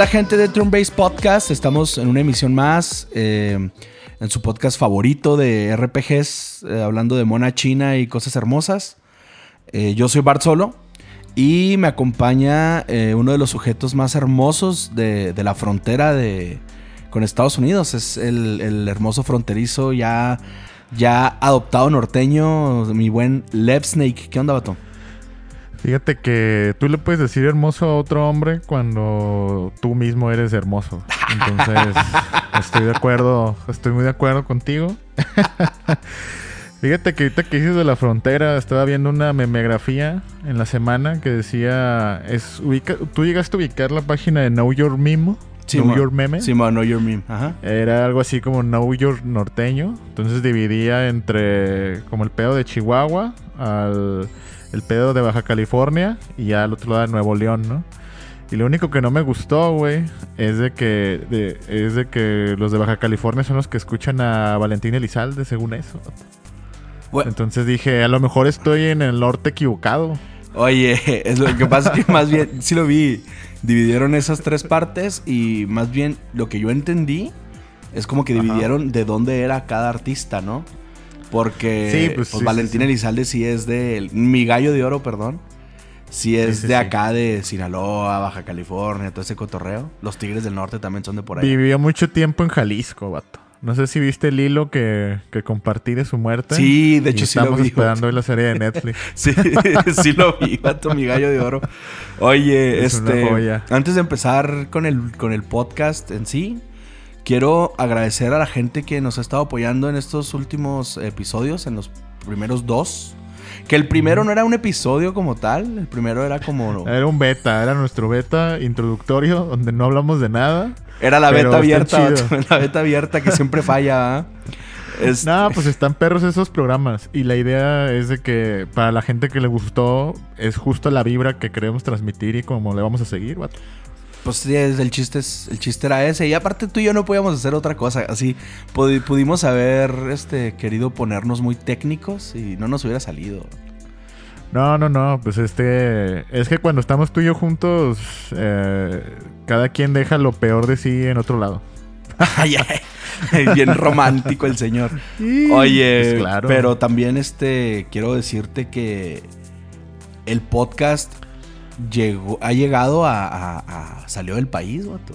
¿Qué onda, gente de Base Podcast? Estamos en una emisión más, eh, en su podcast favorito de RPGs, eh, hablando de mona china y cosas hermosas. Eh, yo soy Bart Solo y me acompaña uno de los sujetos más hermosos de, la frontera de, con Estados Unidos. Es el, el hermoso fronterizo ya, ya adoptado norteño, mi buen Lev Snake. ¿Qué onda, vato? Fíjate que tú le puedes decir hermoso a otro hombre cuando tú mismo eres hermoso. Entonces, estoy de acuerdo, estoy muy de acuerdo contigo. Fíjate que ahorita que dices de la frontera, estaba viendo una memegrafía en la semana que decía, es ubica, tú llegaste a ubicar la página de Know Your Meme, Know mo- Your Meme. Sí, Know Your Meme. Ajá. Era algo así como Know Your Norteño. Entonces dividía entre como el pedo de Chihuahua al el pedo de Baja California y ya al otro lado de Nuevo León, ¿no? Y lo único que no me gustó, güey, es de que de- es de que los de Baja California son los que escuchan a Valentín Elizalde, según eso. Bueno, Entonces dije, a lo mejor estoy en el norte equivocado. Oye, es lo que pasa que más bien, sí lo vi, dividieron esas tres partes y más bien lo que yo entendí es como que Ajá. dividieron de dónde era cada artista, ¿no? Porque Sí, pues, pues, sí, Valentín sí. Elizalde sí es de, mi gallo de oro, perdón, sí es de acá de Sinaloa, Baja California, todo ese cotorreo. Los Tigres del Norte también son de por ahí. Vivió mucho tiempo en Jalisco, vato. No sé si viste el hilo que, que compartí de su muerte. Sí, de Y hecho sí lo estamos vi. esperando hoy la serie de Netflix. Sí, sí lo vi, vato, mi gallo de oro. Oye, Es este. Antes de empezar con el, con el podcast en sí, quiero agradecer a la gente que nos ha estado apoyando en estos últimos episodios, en los primeros dos. Que el primero no era un episodio como tal, el primero era como. Era un beta, era nuestro beta introductorio donde no hablamos de nada. Era la beta abierta, la beta abierta que siempre falla. ¿ah? Es- No, pues están perros esos programas. Y la idea es de que para la gente que le gustó, es justo la vibra que queremos transmitir y como le vamos a seguir, vato. Pues sí, el chiste, es- el chiste era ese. Y aparte tú y yo no podíamos hacer otra cosa. Así pudi- pudimos haber este, querido ponernos muy técnicos y no nos hubiera salido. No, no, no, pues este... Es que cuando estamos tú y yo juntos, eh, cada quien deja lo peor de sí en otro lado. Bien romántico el señor. Oye, Pues claro. pero también este quiero decirte que el podcast llegó, ha llegado a, a- a- salió del país, vato.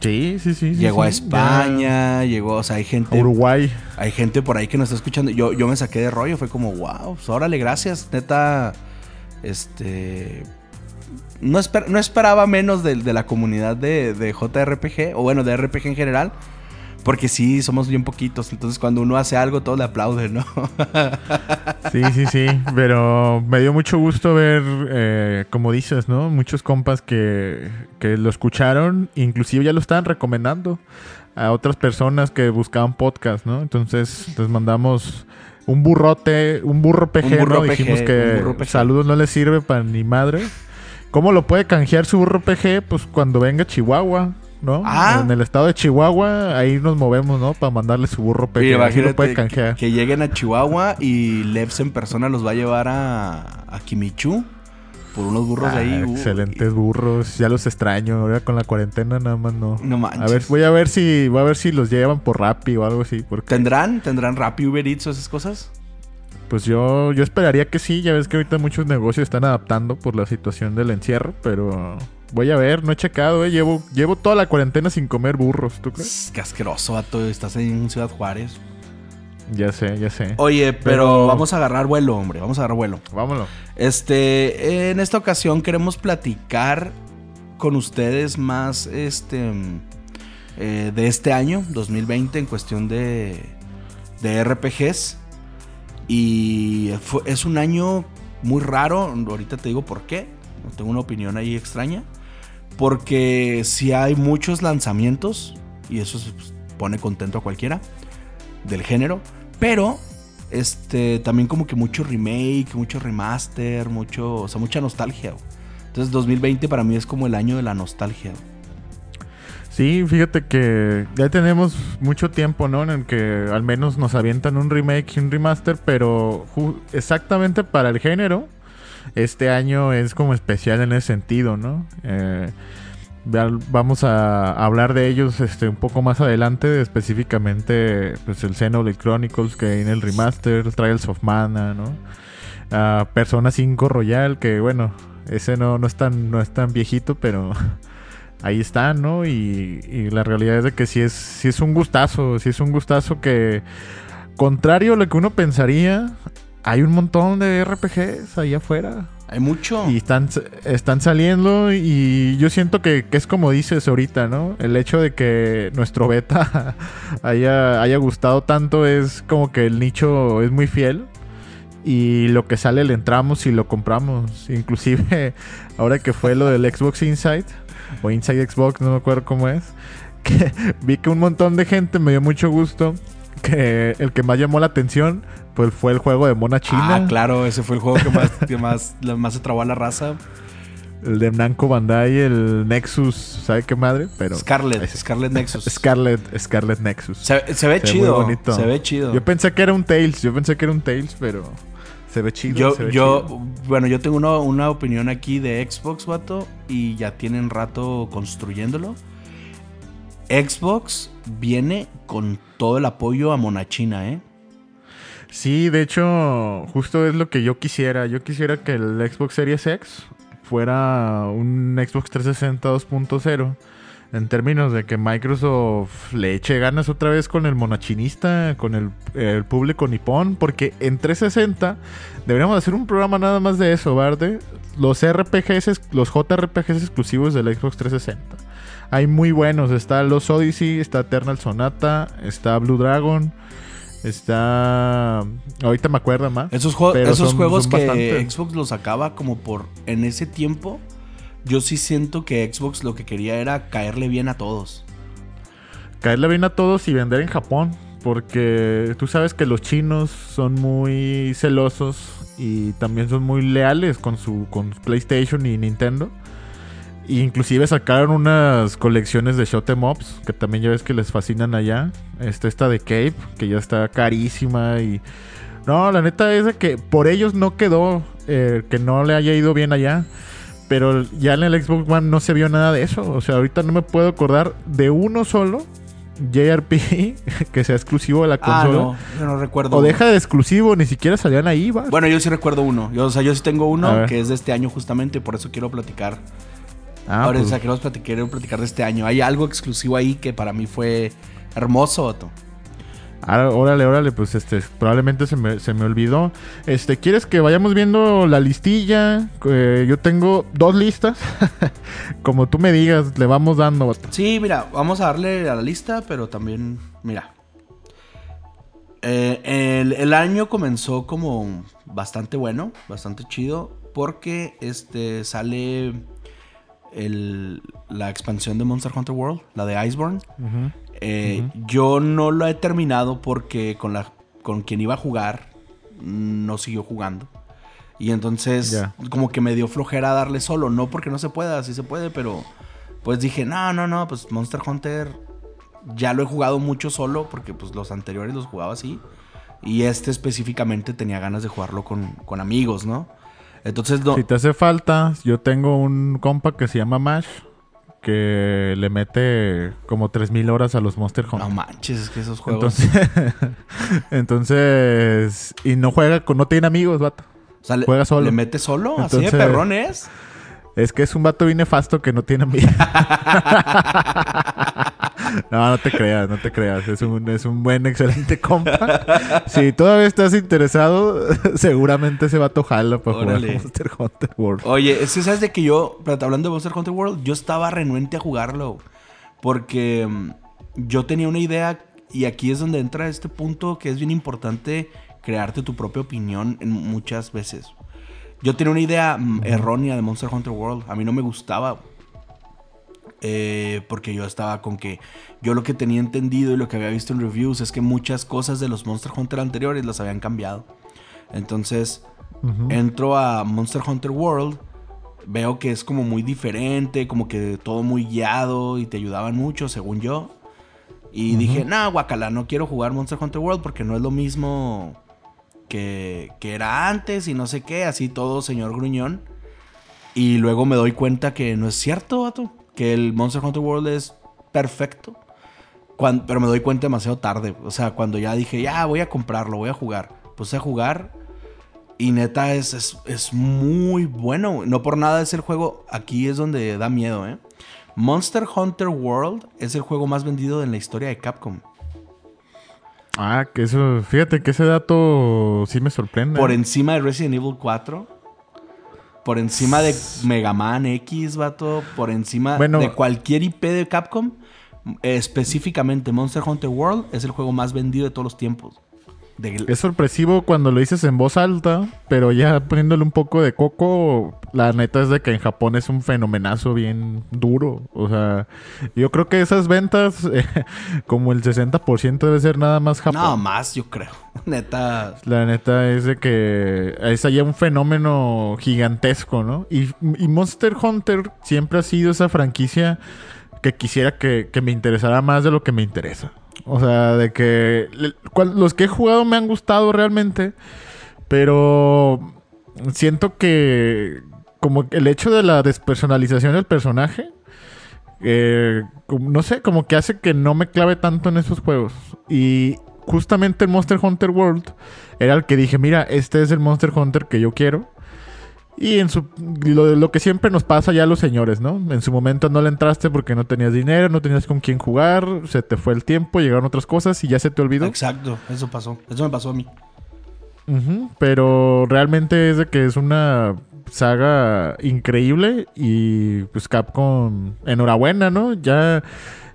Sí, sí, sí. sí, Llegó a España, llegó, o sea, hay gente A Uruguay. Hay gente por ahí que nos está escuchando. Yo, yo me saqué de rollo. Fue como, wow, pues órale, gracias. Neta, este. No, esper- no esperaba menos de, de la comunidad de, de JRPG, o bueno, de RPG en general. Porque sí, somos bien poquitos. Entonces, cuando uno hace algo, todos le aplauden, ¿no? Sí, sí, sí. Pero me dio mucho gusto ver, eh, como dices, ¿no? Muchos compas que, que lo escucharon, inclusive ya lo estaban recomendando a otras personas que buscaban podcast, ¿no? Entonces les mandamos un burrote, un burro PG, Un burro ¿no? PG, Dijimos que saludos no le sirve para ni madre. ¿Cómo lo puede canjear su burro PG? Pues cuando venga a Chihuahua, ¿no? Ah. En el estado de Chihuahua, ahí nos movemos, ¿no? Para mandarle su burro Así lo puede canjear. que, que lleguen a Chihuahua y Levs en persona los va a llevar a, a Kimichu por unos burros de ahí. Ah, uh, excelentes burros, ya los extraño. Ahora con la cuarentena nada más no. No manches. A ver, voy a ver si voy a ver si los llevan por Rappi o algo así, porque ¿Tendrán? ¿Tendrán Rappi, Uber Eats o esas cosas? pues yo yo esperaría que sí, ya ves que ahorita muchos negocios están adaptando por la situación del encierro, pero voy a ver, no he checado, eh, llevo llevo toda la cuarentena sin comer burros, ¿tú crees? Qué asqueroso, vato. Estás en Ciudad Juárez. Ya sé, ya sé. Oye, pero, Pero- vamos a agarrar vuelo, hombre. Vamos a agarrar vuelo. Vámonos. Este, en esta ocasión queremos platicar con ustedes más este eh, de este año, 2020, en cuestión de, de RPGs. Y fue- es un año muy raro. Ahorita te digo por qué. Tengo una opinión ahí extraña. Porque si hay muchos lanzamientos. Y eso pues, pone contento a cualquiera. Del género. Pero. Este. También como que mucho remake. Mucho remaster. Mucho. O sea, mucha nostalgia. Entonces 2020 para mí es como el año de la nostalgia. Sí, fíjate que ya tenemos mucho tiempo, ¿no? En el que al menos nos avientan un remake y un remaster, pero exactamente para el género, este año es como especial en ese sentido, ¿no? Eh, Vamos a hablar de ellos este, un poco más adelante, específicamente pues, el Xenoblade Chronicles que viene el remaster, Trials of Mana, ¿no? Uh, Persona 5 Royal, que bueno, ese no, no, es tan, no es tan viejito, pero ahí está, ¿no? Y, y, la realidad es de que sí es, sí es un gustazo, sí es un gustazo que, contrario a lo que uno pensaría, hay un montón de RPGs ahí afuera. Hay mucho. Y están, están saliendo y yo siento que, es como dices ahorita, ¿no? El hecho de que nuestro beta haya, haya gustado tanto es como que el nicho es muy fiel. Y lo que sale le entramos y lo compramos. Inclusive ahora que fue lo del Xbox Inside o Inside Xbox, no me acuerdo cómo es. Que vi que un montón de gente me dio mucho gusto. Que el que más llamó la atención pues fue el juego de Mona China. Ah, claro, ese fue el juego que más, que más, más se trabó a la raza. El de Namco Bandai, el Nexus, ¿sabe qué madre? Pero Scarlet, Scarlet Nexus. Scarlet, Scarlet Nexus. Se, ve chido. Se ve chido. Yo pensé que era un Tails, yo pensé que era un Tails, pero se ve chido. Yo, yo bueno, yo tengo una, opinión aquí de Xbox, vato, y ya tienen rato construyéndolo. Xbox viene con todo el apoyo a Monachina, ¿eh? Sí, de hecho, justo es lo que yo quisiera. Yo quisiera que el Xbox Series X fuera un Xbox 360 2.0. En términos de que Microsoft le eche ganas otra vez con el monachinista, con el, público nipón, porque en 360 deberíamos hacer un programa nada más de eso, ¿vale? Los RPGs, los JRPGs exclusivos del Xbox 360. Hay muy buenos, está Los Odyssey, está Eternal Sonata, está Blue Dragon, Está. Ahorita me acuerdo más. Esos, esos juegos que Xbox los sacaba como por. En ese tiempo. Yo sí siento que Xbox lo que quería era caerle bien a todos. Caerle bien a todos y vender en Japón. Porque tú sabes que los chinos son muy celosos y también son muy leales con su con PlayStation y Nintendo. Inclusive sacaron unas colecciones de shot em ups que también ya ves que les fascinan allá. Este, esta de Cape, que ya está carísima y... No, la neta es de que por ellos no quedó eh, que no le haya ido bien allá. Pero ya en el Xbox One no se vio nada de eso. O sea, ahorita no me puedo acordar de uno solo JRP que sea exclusivo de la ah, consola. no, yo no recuerdo. O deja de exclusivo, ni siquiera salían ahí, va. Bueno, yo sí recuerdo uno. Yo, o sea, yo sí tengo uno que es de este año justamente, por eso quiero platicar Ah, Ahora, pues. o sea, queremos platicar, platicar de este año. Hay algo exclusivo ahí que para mí fue hermoso, Otto. Ah, órale, órale, pues este, probablemente se me, olvidó. Este, ¿quieres que vayamos viendo la listilla? Eh, yo tengo dos listas. Como tú me digas, le vamos dando. Sí, mira, vamos a darle a la lista, pero también, mira. Eh, el, el, año comenzó como bastante bueno, bastante chido, porque este sale la expansión de Monster Hunter World, la de Iceborne. Eh, yo no lo he terminado porque con, la, con quien iba a jugar no siguió jugando. Y entonces como que me dio flojera darle solo. No porque no se pueda, sí se puede, pero pues dije, no, no, no, pues Monster Hunter ya lo he jugado mucho solo porque pues los anteriores los jugaba así. Y este específicamente tenía ganas de jugarlo con, con amigos, ¿no? Entonces, Si te hace falta, yo tengo un compa que se llama Mash que le mete como 3000 horas a los Monster Hunter. No manches, es que esos juegos. Entonces, entonces y no juega con no tiene amigos, vato. juega solo. ¿Le mete solo? ¿Así de perrón es? Es que es un vato bien nefasto que no tiene amigos. no, no te creas, no te creas. Es un, es un buen, excelente compa. si todavía estás interesado, seguramente ese vato jala para jugar Monster Hunter World. Oye, es que sabes de que yo, hablando de Monster Hunter World, yo estaba renuente a jugarlo. Porque mm, yo tenía una idea, y aquí es donde entra este punto que es bien importante crearte tu propia opinión en muchas veces. Yo tenía una idea mm, errónea de Monster Hunter World. A mí no me gustaba. Eh, porque yo estaba con que yo lo que tenía entendido y lo que había visto en reviews es que muchas cosas de los Monster Hunter anteriores las habían cambiado. Entonces entro a Monster Hunter World, veo que es como muy diferente, como que todo muy guiado y te ayudaban mucho, según yo. Y dije, no, guacala, no quiero jugar Monster Hunter World porque no es lo mismo que, era antes y no sé qué, así todo señor gruñón. Y luego me doy cuenta que no es cierto, vato. que el Monster Hunter World es perfecto. Pero me doy cuenta demasiado tarde. O sea, cuando ya dije, ya voy a comprarlo, voy a jugar. Puse a jugar. Y neta, es, es, es muy bueno. No por nada es el juego. Aquí es donde da miedo, ¿eh? Monster Hunter World es el juego más vendido en la historia de Capcom. Ah, que eso, fíjate que ese dato sí me sorprende. Por encima de Resident Evil 4. Por encima de Mega Man X, vato. Por encima Bueno. de cualquier IP de Capcom. Específicamente Monster Hunter World es el juego más vendido de todos los tiempos. De- Es sorpresivo cuando lo dices en voz alta, pero ya poniéndole un poco de coco, la neta es de que en Japón es un fenomenazo bien duro. O sea, yo creo que esas ventas, eh, como el 60% debe ser nada más Japón. no, más yo creo. Neta. La neta es de que es allá un fenómeno gigantesco, ¿no? Y, y Monster Hunter siempre ha sido esa franquicia que quisiera que, que me interesara más de lo que me interesa. O sea, de que los que he jugado me han gustado realmente, pero siento que como el hecho de la despersonalización del personaje, eh, no sé, como que hace que no me clave tanto en esos juegos. Y justamente el Monster Hunter World era el que dije, mira, este es el Monster Hunter que yo quiero. Y en su lo, lo que siempre nos pasa ya a los señores, ¿no? En su momento no le entraste porque no tenías dinero, no tenías con quién jugar, se te fue el tiempo, llegaron otras cosas y ya se te olvidó. Exacto, eso pasó. Eso me pasó a mí. Pero realmente es de que es una saga increíble y pues Capcom, enhorabuena, ¿no? Ya,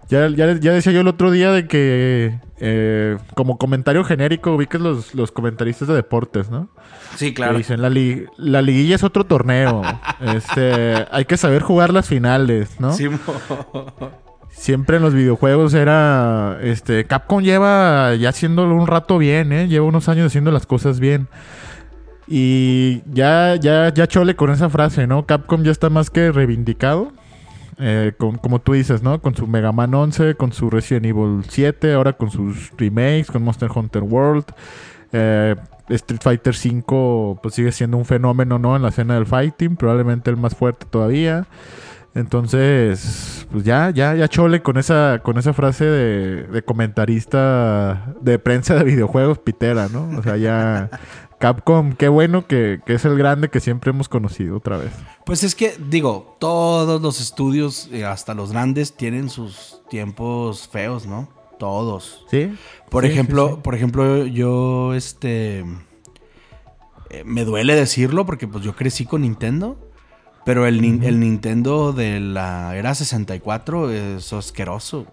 ya, ya, ya decía yo el otro día de que eh, como comentario genérico ubicas los, los comentaristas de deportes, ¿no? Sí, Que dicen, la, li- la liguilla es otro torneo. este, hay que saber jugar las finales, ¿no? Sí, Siempre en los videojuegos era. Este. Capcom lleva ya haciéndolo un rato bien, ¿eh? Lleva unos años haciendo las cosas bien. Y ya, ya, ya chole con esa frase, ¿no? Capcom ya está más que reivindicado. Eh, con- como tú dices, ¿no? Con su Mega Man 11, con su Resident Evil 7, ahora con sus remakes, con Monster Hunter World. Eh, Street Fighter 5 pues sigue siendo un fenómeno, ¿no? En la escena del fighting, probablemente el más fuerte todavía. Entonces, pues ya, ya, ya chole con esa, con esa frase de, de comentarista de prensa de videojuegos pitera, ¿no? O sea, ya Capcom, qué bueno que, que es el grande que siempre hemos conocido otra vez. Pues es que, digo, todos los estudios, eh, hasta los grandes, tienen sus tiempos feos, ¿no? Todos. ¿Sí? Por Sí, ejemplo, sí, sí. por ejemplo, yo, este, eh, me duele decirlo porque pues yo crecí con Nintendo, pero el, el Nintendo de la era 64 es asqueroso.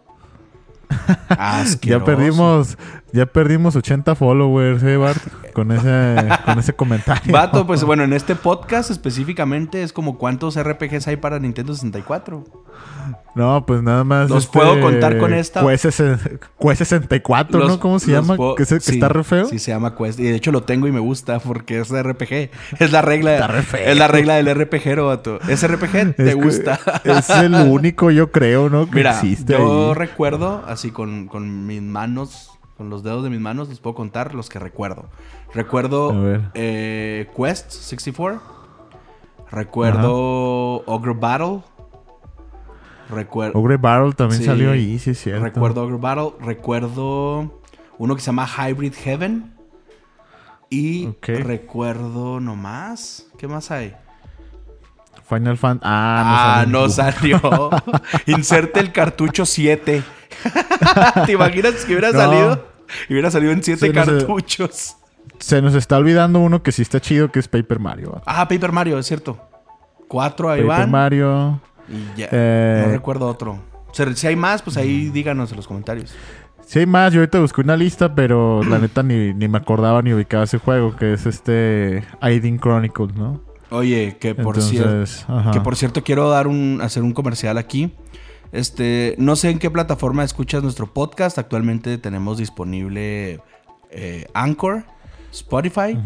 Asqueroso. Ya perdimos, ya perdimos 80 followers, eh, Bart, con ese, con ese comentario. Vato, pues bueno, en este podcast específicamente es como cuántos RPGs hay para Nintendo 64. No, pues nada más. Los puedo contar con esta. Quest, Quest 64, Los- ¿no? ¿Cómo se llama? puedo- Que, se- que sí, está re feo. Sí, se llama Quest. Y de hecho lo tengo y me gusta porque es RPG. Es la regla. Está re feo. Es la regla del RPG, vato. ¿Es RPG? ¿Te Es gusta? Es el único, yo creo, ¿no? Que Mira, existe yo ahí. recuerdo, así con, con mis manos, con los dedos de mis manos, les puedo contar los que recuerdo. Recuerdo eh, Quest 64. Recuerdo Ogre Battle. Recuerdo. Ogre Battle también Sí. salió ahí, sí es cierto. Recuerdo Ogre Battle. Recuerdo uno que se llama Hybrid Heaven. Y Ok. recuerdo nomás. ¿Qué más hay? Final Fan. Ah, Ah, salió. no salió. Inserte el cartucho 7. ¿Te imaginas que hubiera No. salido? Y hubiera salido en 7 Sí, no sé. cartuchos. Se nos está olvidando uno que sí está chido, que es Paper Mario. Ah, Paper Mario, es cierto. Cuatro ahí Paper van. Mario. Y ya. Eh, No recuerdo otro. O sea, si hay más, pues ahí díganos en los comentarios. Sí hay más, yo ahorita busqué una lista, pero la neta ni, ni me acordaba ni ubicaba ese juego, que es este Aiding Chronicles, ¿no? Oye, que por cierto. Ajá. Que por cierto quiero dar un, hacer un comercial aquí. Este, no sé en qué plataforma escuchas nuestro podcast. Actualmente tenemos disponible eh, Anchor, Spotify,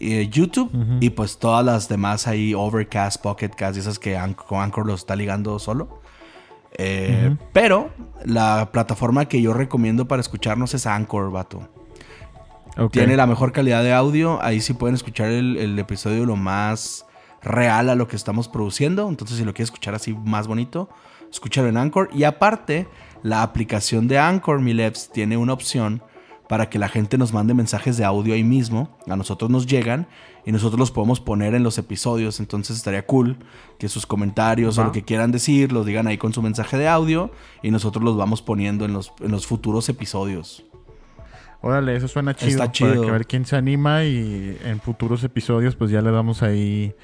eh, YouTube y pues todas las demás ahí, Overcast, Pocket Cast y esas que Anchor, con Anchor lo está ligando solo. Eh. Pero la plataforma que yo recomiendo para escucharnos es Anchor, vato. Tiene la mejor calidad de audio. Ahí sí pueden escuchar el, el episodio lo más real a lo que estamos produciendo. Entonces, si lo quieres escuchar así más bonito, escúchalo en Anchor. Y aparte, la aplicación de Anchor, Milevs, tiene una opción para que la gente nos mande mensajes de audio ahí mismo. A nosotros nos llegan y nosotros los podemos poner en los episodios. Entonces estaría cool que sus comentarios o lo que quieran decir los digan ahí con su mensaje de audio y nosotros los vamos poniendo en los, en los futuros episodios. Órale, eso suena chido. Está chido. Para que ver quién se anima y en futuros episodios pues ya le damos ahí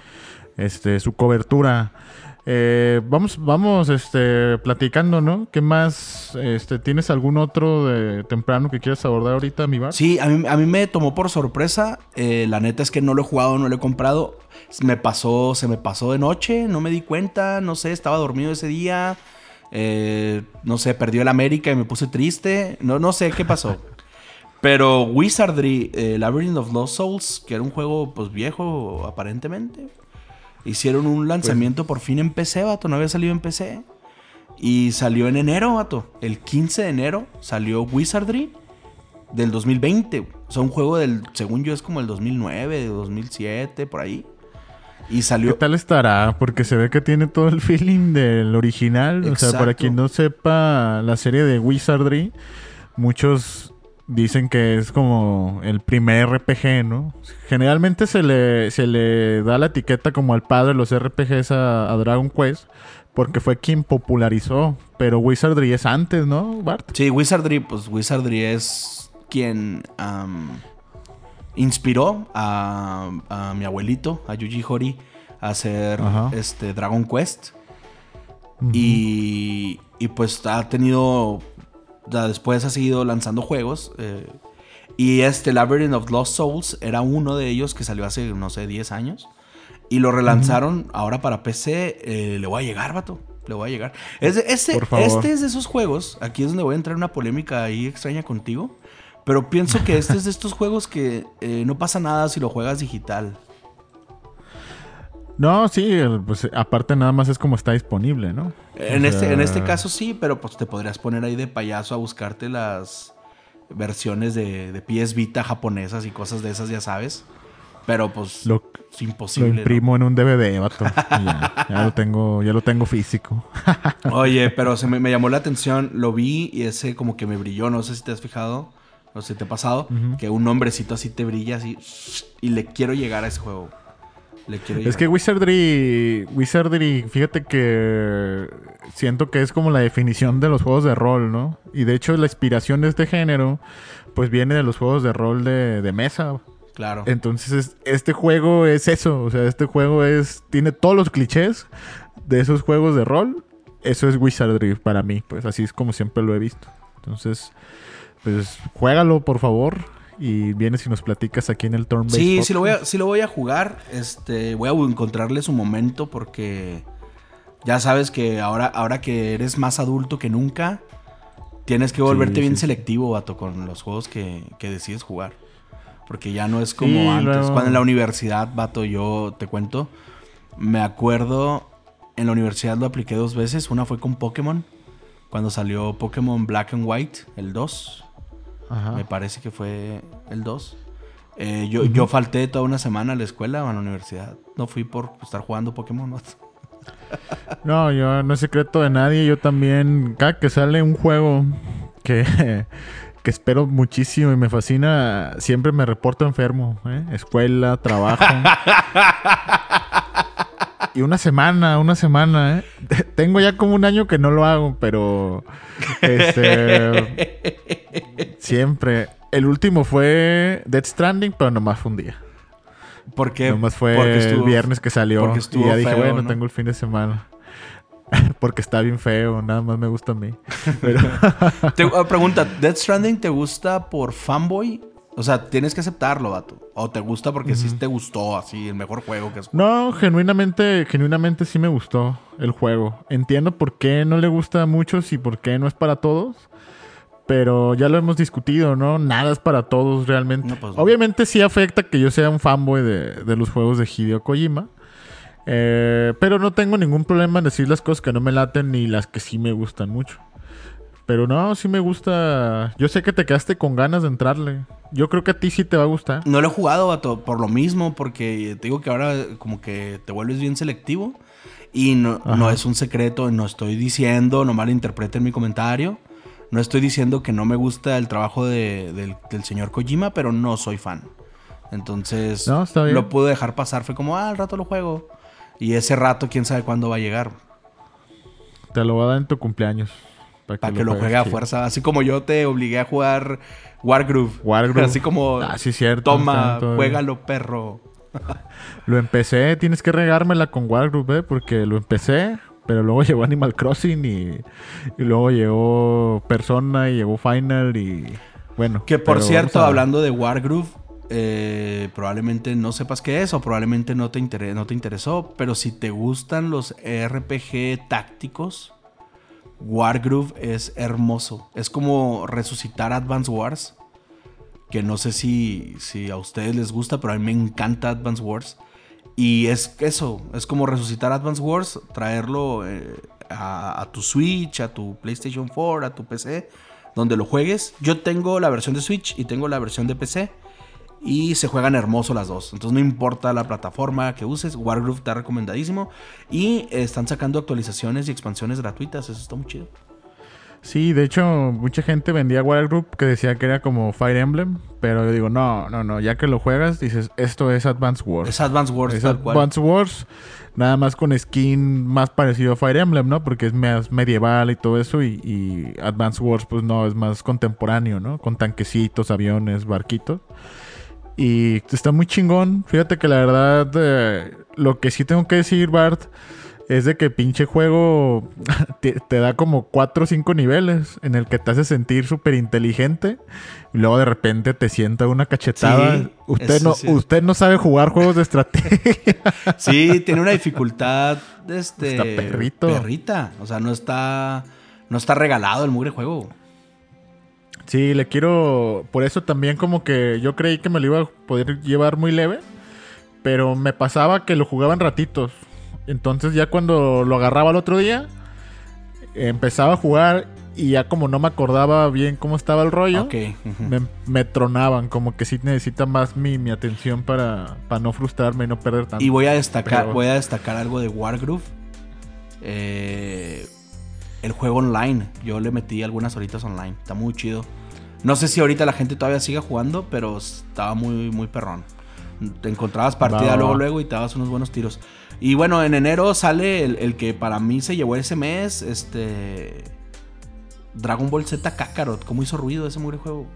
este su cobertura. Eh, vamos, vamos, este, platicando, ¿no? ¿Qué más? Este, ¿Tienes algún otro de temprano que quieras abordar ahorita, mi bar? Sí, a mí, a mí me tomó por sorpresa. Eh, la neta es que no lo he jugado, no lo he comprado. Me pasó, se me pasó de noche, no me di cuenta, no sé, estaba dormido ese día. Eh, no sé, perdió el América y me puse triste. No, no sé qué pasó. Pero Wizardry, Labyrinth of Lost Souls, que era un juego pues viejo aparentemente, Hicieron un lanzamiento por fin en PC, vato. No había salido en PC. Y salió en enero, vato. El 15 de enero salió Wizardry del 2020. O sea, un juego del, según yo, es como el 2009, de 2007, por ahí. Y salió. ¿Qué tal estará? Porque se ve que tiene todo el feeling del original. O sea, para quien no sepa la serie de Wizardry, muchos dicen que es como el primer RPG, ¿no? Generalmente se le, se le da la etiqueta como al padre de los RPGs a, Dragon Quest, porque fue quien popularizó, pero Wizardry es antes, ¿no, Bart? Sí, Wizardry, pues Wizardry es quien inspiró a, mi abuelito, a Yuji Hori, a hacer este Dragon Quest. y, y pues ha tenido después ha seguido lanzando juegos. Eh, y este Labyrinth of Lost Souls era uno de ellos que salió hace, no sé, 10 años. Y lo relanzaron ahora para PC. Eh, le voy a llegar, vato. Le voy a llegar. este es de esos juegos. Aquí es donde voy a entrar en una polémica ahí extraña contigo. Pero pienso que este es de estos juegos que eh, no pasa nada si lo juegas digital. No, sí, pues aparte nada más es como está disponible, ¿no? En, este, en este caso sí, pero pues te podrías poner ahí de payaso a buscarte las versiones de, de pies Vita japonesas y cosas de esas, ya sabes. Pero pues lo, es imposible. Lo imprimo en un DVD, vato. ya, ya, lo tengo, ya lo tengo físico. Oye, pero se me, me, llamó la atención, lo vi y ese como que me brilló, no sé si te has fijado, no sé si te ha pasado, que un nombrecito así te brilla así y le quiero llegar a ese juego es que Wizardry, Wizardry, fíjate que siento que es como la definición de los juegos de rol, ¿no? Y de hecho la inspiración de este género, pues viene de los juegos de rol de, mesa. Claro. Entonces este juego es eso, o sea, este juego es tiene todos los clichés de esos juegos de rol. Eso es Wizardry para mí, pues así es como siempre lo he visto. Entonces, pues juégalo por favor y vienes y nos platicas aquí en el Turn Sí, sí lo, voy a, sí lo voy a jugar. Este, voy a encontrarle su momento porque ya sabes que ahora, ahora que eres más adulto que nunca, tienes que volverte bien selectivo, vato, con los juegos que, decides jugar. Porque ya no es como antes. Cuando en la universidad, vato, yo te cuento, me acuerdo, en la universidad lo apliqué dos veces. Una fue con Pokémon, cuando salió Pokémon Black and White, el 2. Me parece que fue el 2. Eh, yo, yo falté toda una semana a la escuela o a la universidad. No fui por estar jugando Pokémon. No, yo no es secreto de nadie. Yo también, cada que sale un juego que, que espero muchísimo y me fascina, siempre me reporto enfermo. ¿eh? Escuela, trabajo. y una semana, una semana, ¿eh? Tengo ya como un año que no lo hago, pero. Este. siempre. El último fue Dead Stranding, pero nomás fue un día. ¿Por qué? Nomás fue el viernes que salió. y ya dije, bueno, tengo el fin de semana. porque está bien feo, nada más me gusta a mí. Pero... te, ah, pregunta, ¿Dead Stranding te gusta por fanboy o sea, tienes que aceptarlo, vato. O te gusta porque sí te gustó, así, el mejor juego que es. No, genuinamente, genuinamente sí me gustó el juego. Entiendo por qué no le gusta a muchos y por qué no es para todos. Pero ya lo hemos discutido, ¿no? Nada es para todos realmente. Pues Obviamente sí afecta que yo sea un fanboy de, los juegos de Hideo Kojima. Eh, pero no tengo ningún problema en decir las cosas que no me laten ni las que sí me gustan mucho. Pero no, sí me gusta. Yo sé que te quedaste con ganas de entrarle. Yo creo que a ti sí te va a gustar. No lo he jugado, vato, por lo mismo, porque te digo que ahora como que te vuelves bien selectivo. Y no, no es un secreto, no estoy diciendo, no malinterpreten mi comentario. No estoy diciendo que no me gusta el trabajo de- del, del señor Kojima, pero no soy fan. Entonces, No, está bien. lo pude dejar pasar. Fue como, ah, al rato lo juego. Y ese rato, quién sabe cuándo va a llegar. Te lo voy a dar en tu cumpleaños. Para que lo juegue a fuerza. Así como yo te obligué a jugar Wargroove. Wargroove. Así como, Ah, sí, cierto. toma, todavía. juégalo, perro. Lo empecé, tienes que regármela con Wargroup, ¿eh? Porque lo empecé, pero luego llegó Animal Crossing y, y luego llegó Persona y llegó Final y bueno. Que por cierto, hablando de Wargroove, eh, probablemente no sepas qué es o probablemente no te, no te interesó, pero si te gustan los RPG tácticos, Wargroove es hermoso. Es como resucitar Advance Wars, que no sé si, si a ustedes les gusta, pero a mí me encanta Advance Wars. Y es eso, es como resucitar Advance Wars, traerlo eh, a, a tu Switch, a tu PlayStation 4, a tu PC, donde lo juegues. Yo tengo la versión de Switch y tengo la versión de PC. Y se juegan hermoso las dos. Entonces no importa la plataforma que uses, Wargroove está recomendadísimo. Y están sacando actualizaciones y expansiones gratuitas. Eso está muy chido. Sí, de hecho, mucha gente vendía Wargroup que decía que era como Fire Emblem, pero yo digo, no, no, no, ya que lo juegas, dices, esto es Advance Wars. Es Advance Wars Es tal cual. Advance Wars, nada más con skin más parecido a Fire Emblem, ¿no? Porque es más medieval y todo eso. Y, y Advance Wars, pues no, es más contemporáneo, ¿no? Con tanquecitos, aviones, barquitos. Y está muy chingón. Fíjate que la verdad, eh, lo que sí tengo que decir, Bart, es de que pinche juego te, te da como 4 o 5 niveles en el que te hace sentir súper inteligente y luego de repente te sienta una cachetada. Sí, usted, no, sí. usted no sabe jugar juegos de estrategia. Sí, tiene una dificultad este Está perrito. perrita, o sea, no está no está regalado el mugre juego. Sí, le quiero. Por eso también, como que yo creí que me lo iba a poder llevar muy leve. Pero me pasaba que lo jugaba en ratitos. Entonces, ya cuando lo agarraba el otro día, empezaba a jugar. Y ya como no me acordaba bien cómo estaba el rollo, Ok. ujú. me, me tronaban. Como que sí necesita más mi, mi atención para, para no frustrarme y no perder tanto. Y voy a destacar, Pero- voy a destacar algo de Wargroove. Eh, el juego online. Yo le metí algunas horitas online. Está muy chido. No sé si ahorita la gente todavía siga jugando, pero estaba muy, muy perrón. Te encontrabas partida luego, luego y te dabas unos buenos tiros. Y bueno, en enero sale el, el que para mí se llevó ese mes, este... Dragon Ball Z Kakarot. ¿Cómo hizo ruido ese mugre juego?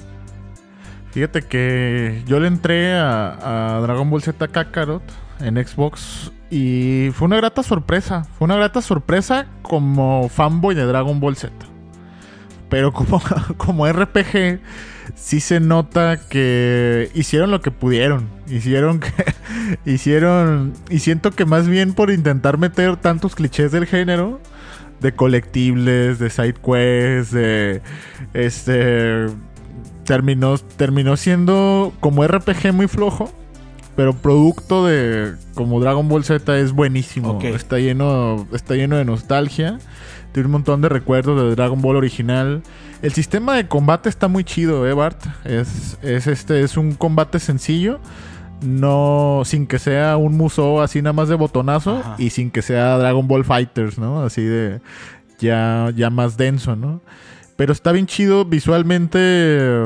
Fíjate que yo le entré a, a Dragon Ball Z Kakarot en Xbox y fue una grata sorpresa. Fue una grata sorpresa como fanboy de Dragon Ball Z. Pero como, como RPG, sí se nota que hicieron lo que pudieron. Hicieron que. Hicieron. Y siento que más bien por intentar meter tantos clichés del género. De colectibles, de side quests, de. Este. Terminó, terminó siendo como RPG muy flojo. Pero producto de. Como Dragon Ball Z es buenísimo. Está lleno. Está lleno de nostalgia. Tiene un montón de recuerdos de Dragon Ball original. El sistema de combate está muy chido, ¿eh, Bart? Es, es, este, es un combate sencillo. No, sin que sea un Musou así nada más de botonazo. Ajá. Y sin que sea Dragon Ball Fighters, ¿no? Así de. Ya, ya más denso, ¿no? Pero está bien chido visualmente.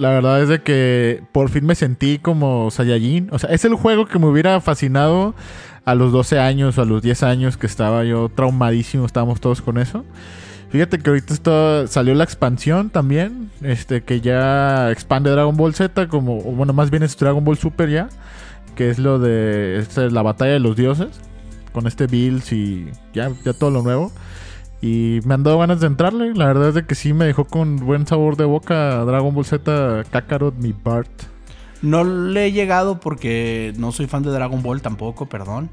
La verdad es de que por fin me sentí como Saiyajin. O sea, es el juego que me hubiera fascinado a los 12 años o a los 10 años que estaba yo traumadísimo. Estábamos todos con eso. Fíjate que ahorita está- salió la expansión también. Este, que ya expande Dragon Ball Z. Como, o bueno, más bien es Dragon Ball Super ya. Que es lo de la batalla de los dioses. Con este Bills y ya, ya todo lo nuevo. Y me han dado ganas de entrarle. La verdad es de que sí me dejó con buen sabor de boca Dragon Ball Z Kakarot, mi Bart. No le he llegado porque no soy fan de Dragon Ball tampoco, perdón.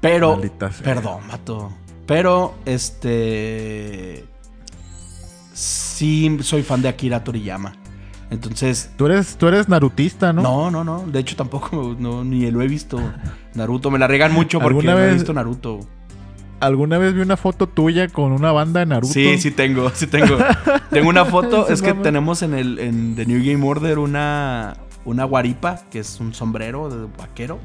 Pero. Maldita sea. Perdón, mato. Pero, este. Sí, soy fan de Akira Toriyama. Entonces. Tú eres, tú eres narutista, ¿no? No, no, no. De hecho, tampoco no, ni lo he visto. Naruto. Me la regan mucho porque ¿Alguna no he visto Naruto. Alguna vez vi una foto tuya con una banda de Naruto. Sí, sí tengo, sí tengo. tengo una foto. Es que tenemos en el en The New Game Order una, una guaripa, que es un sombrero de vaquero.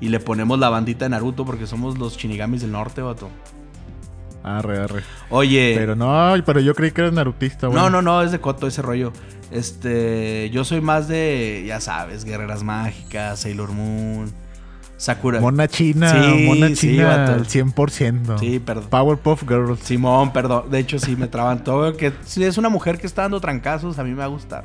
Y le ponemos la bandita de Naruto porque somos los Shinigamis del norte, vato. Arre, arre. Oye. Pero no, pero yo creí que eras narutista, güey. No, no, no, es de Coto ese rollo. Este, yo soy más de, ya sabes, Guerreras Mágicas, Sailor Moon, Sakura. Mona China, Sí, Mona sí, China vato. al 100%. Sí, perdón. Powerpuff Girls. Simón, perdón. De hecho, sí, me traban todo. Que si es una mujer que está dando trancazos, a mí me va a gustar.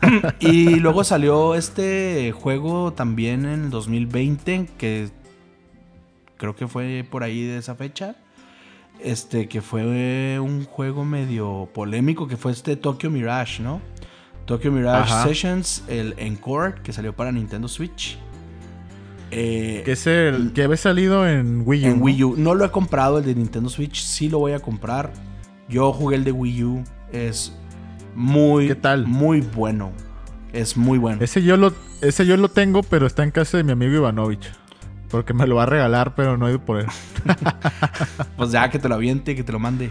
y luego salió este juego también en el 2020, que creo que fue por ahí de esa fecha. Este, que fue un juego medio polémico, que fue este Tokyo Mirage, ¿no? Tokyo Mirage Ajá. Sessions, el Encore, que salió para Nintendo Switch. Eh, Que es el que había salido en Wii U. en ¿no? Wii U. No lo he comprado el de Nintendo Switch, sí lo voy a comprar. Yo jugué el de Wii U, es muy, ¿Qué tal? muy bueno. Es muy bueno. Ese yo lo, ese yo lo tengo, pero está en casa de mi amigo Ivanovich. Porque me lo va a regalar, pero no he ido por él. Pues ya que te lo aviente, que te lo mande.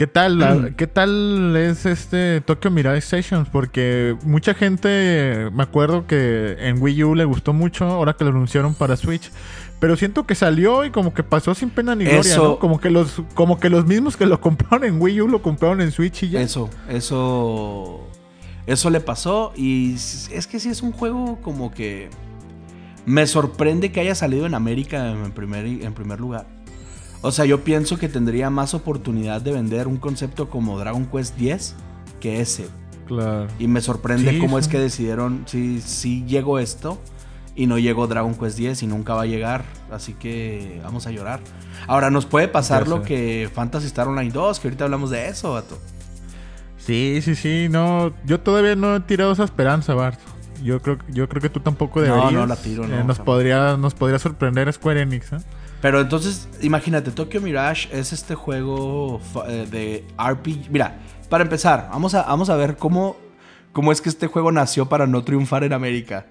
¿Qué tal? la- ¿Qué tal es este Tokyo Mirage Sessions? Porque mucha gente, me acuerdo que en Wii U le gustó mucho, ahora que lo anunciaron para Switch. Pero siento que salió y como que pasó sin pena ni gloria, Eso- ¿no? Como que los, como que los mismos que lo compraron en Wii U lo compraron en Switch y ya. Eso, eso. Eso le pasó. Y es que sí es un juego como que. Me sorprende que haya salido en América en primer, en primer lugar. O sea, yo pienso que tendría más oportunidad de vender un concepto como Dragon Quest X que ese. Claro. Y me sorprende Sí, cómo es sí. que decidieron, si, si llegó esto y no llegó Dragon Quest X y nunca va a llegar. Así que vamos a llorar. Ahora, nos puede pasar lo que Fantasy Star Online 2, que ahorita hablamos de eso, vato. Sí, sí, sí, no, yo todavía no he tirado esa esperanza, Bart. Yo creo, yo creo que tú tampoco No, deberías. no la tiro, no, Eh, nos podría, nos podría sorprender Square Enix, ¿eh? Pero entonces, imagínate, Tokyo Mirage es este juego eh, de RPG. Mira, para empezar, vamos a, vamos a ver cómo, cómo es que este juego nació para no triunfar en América.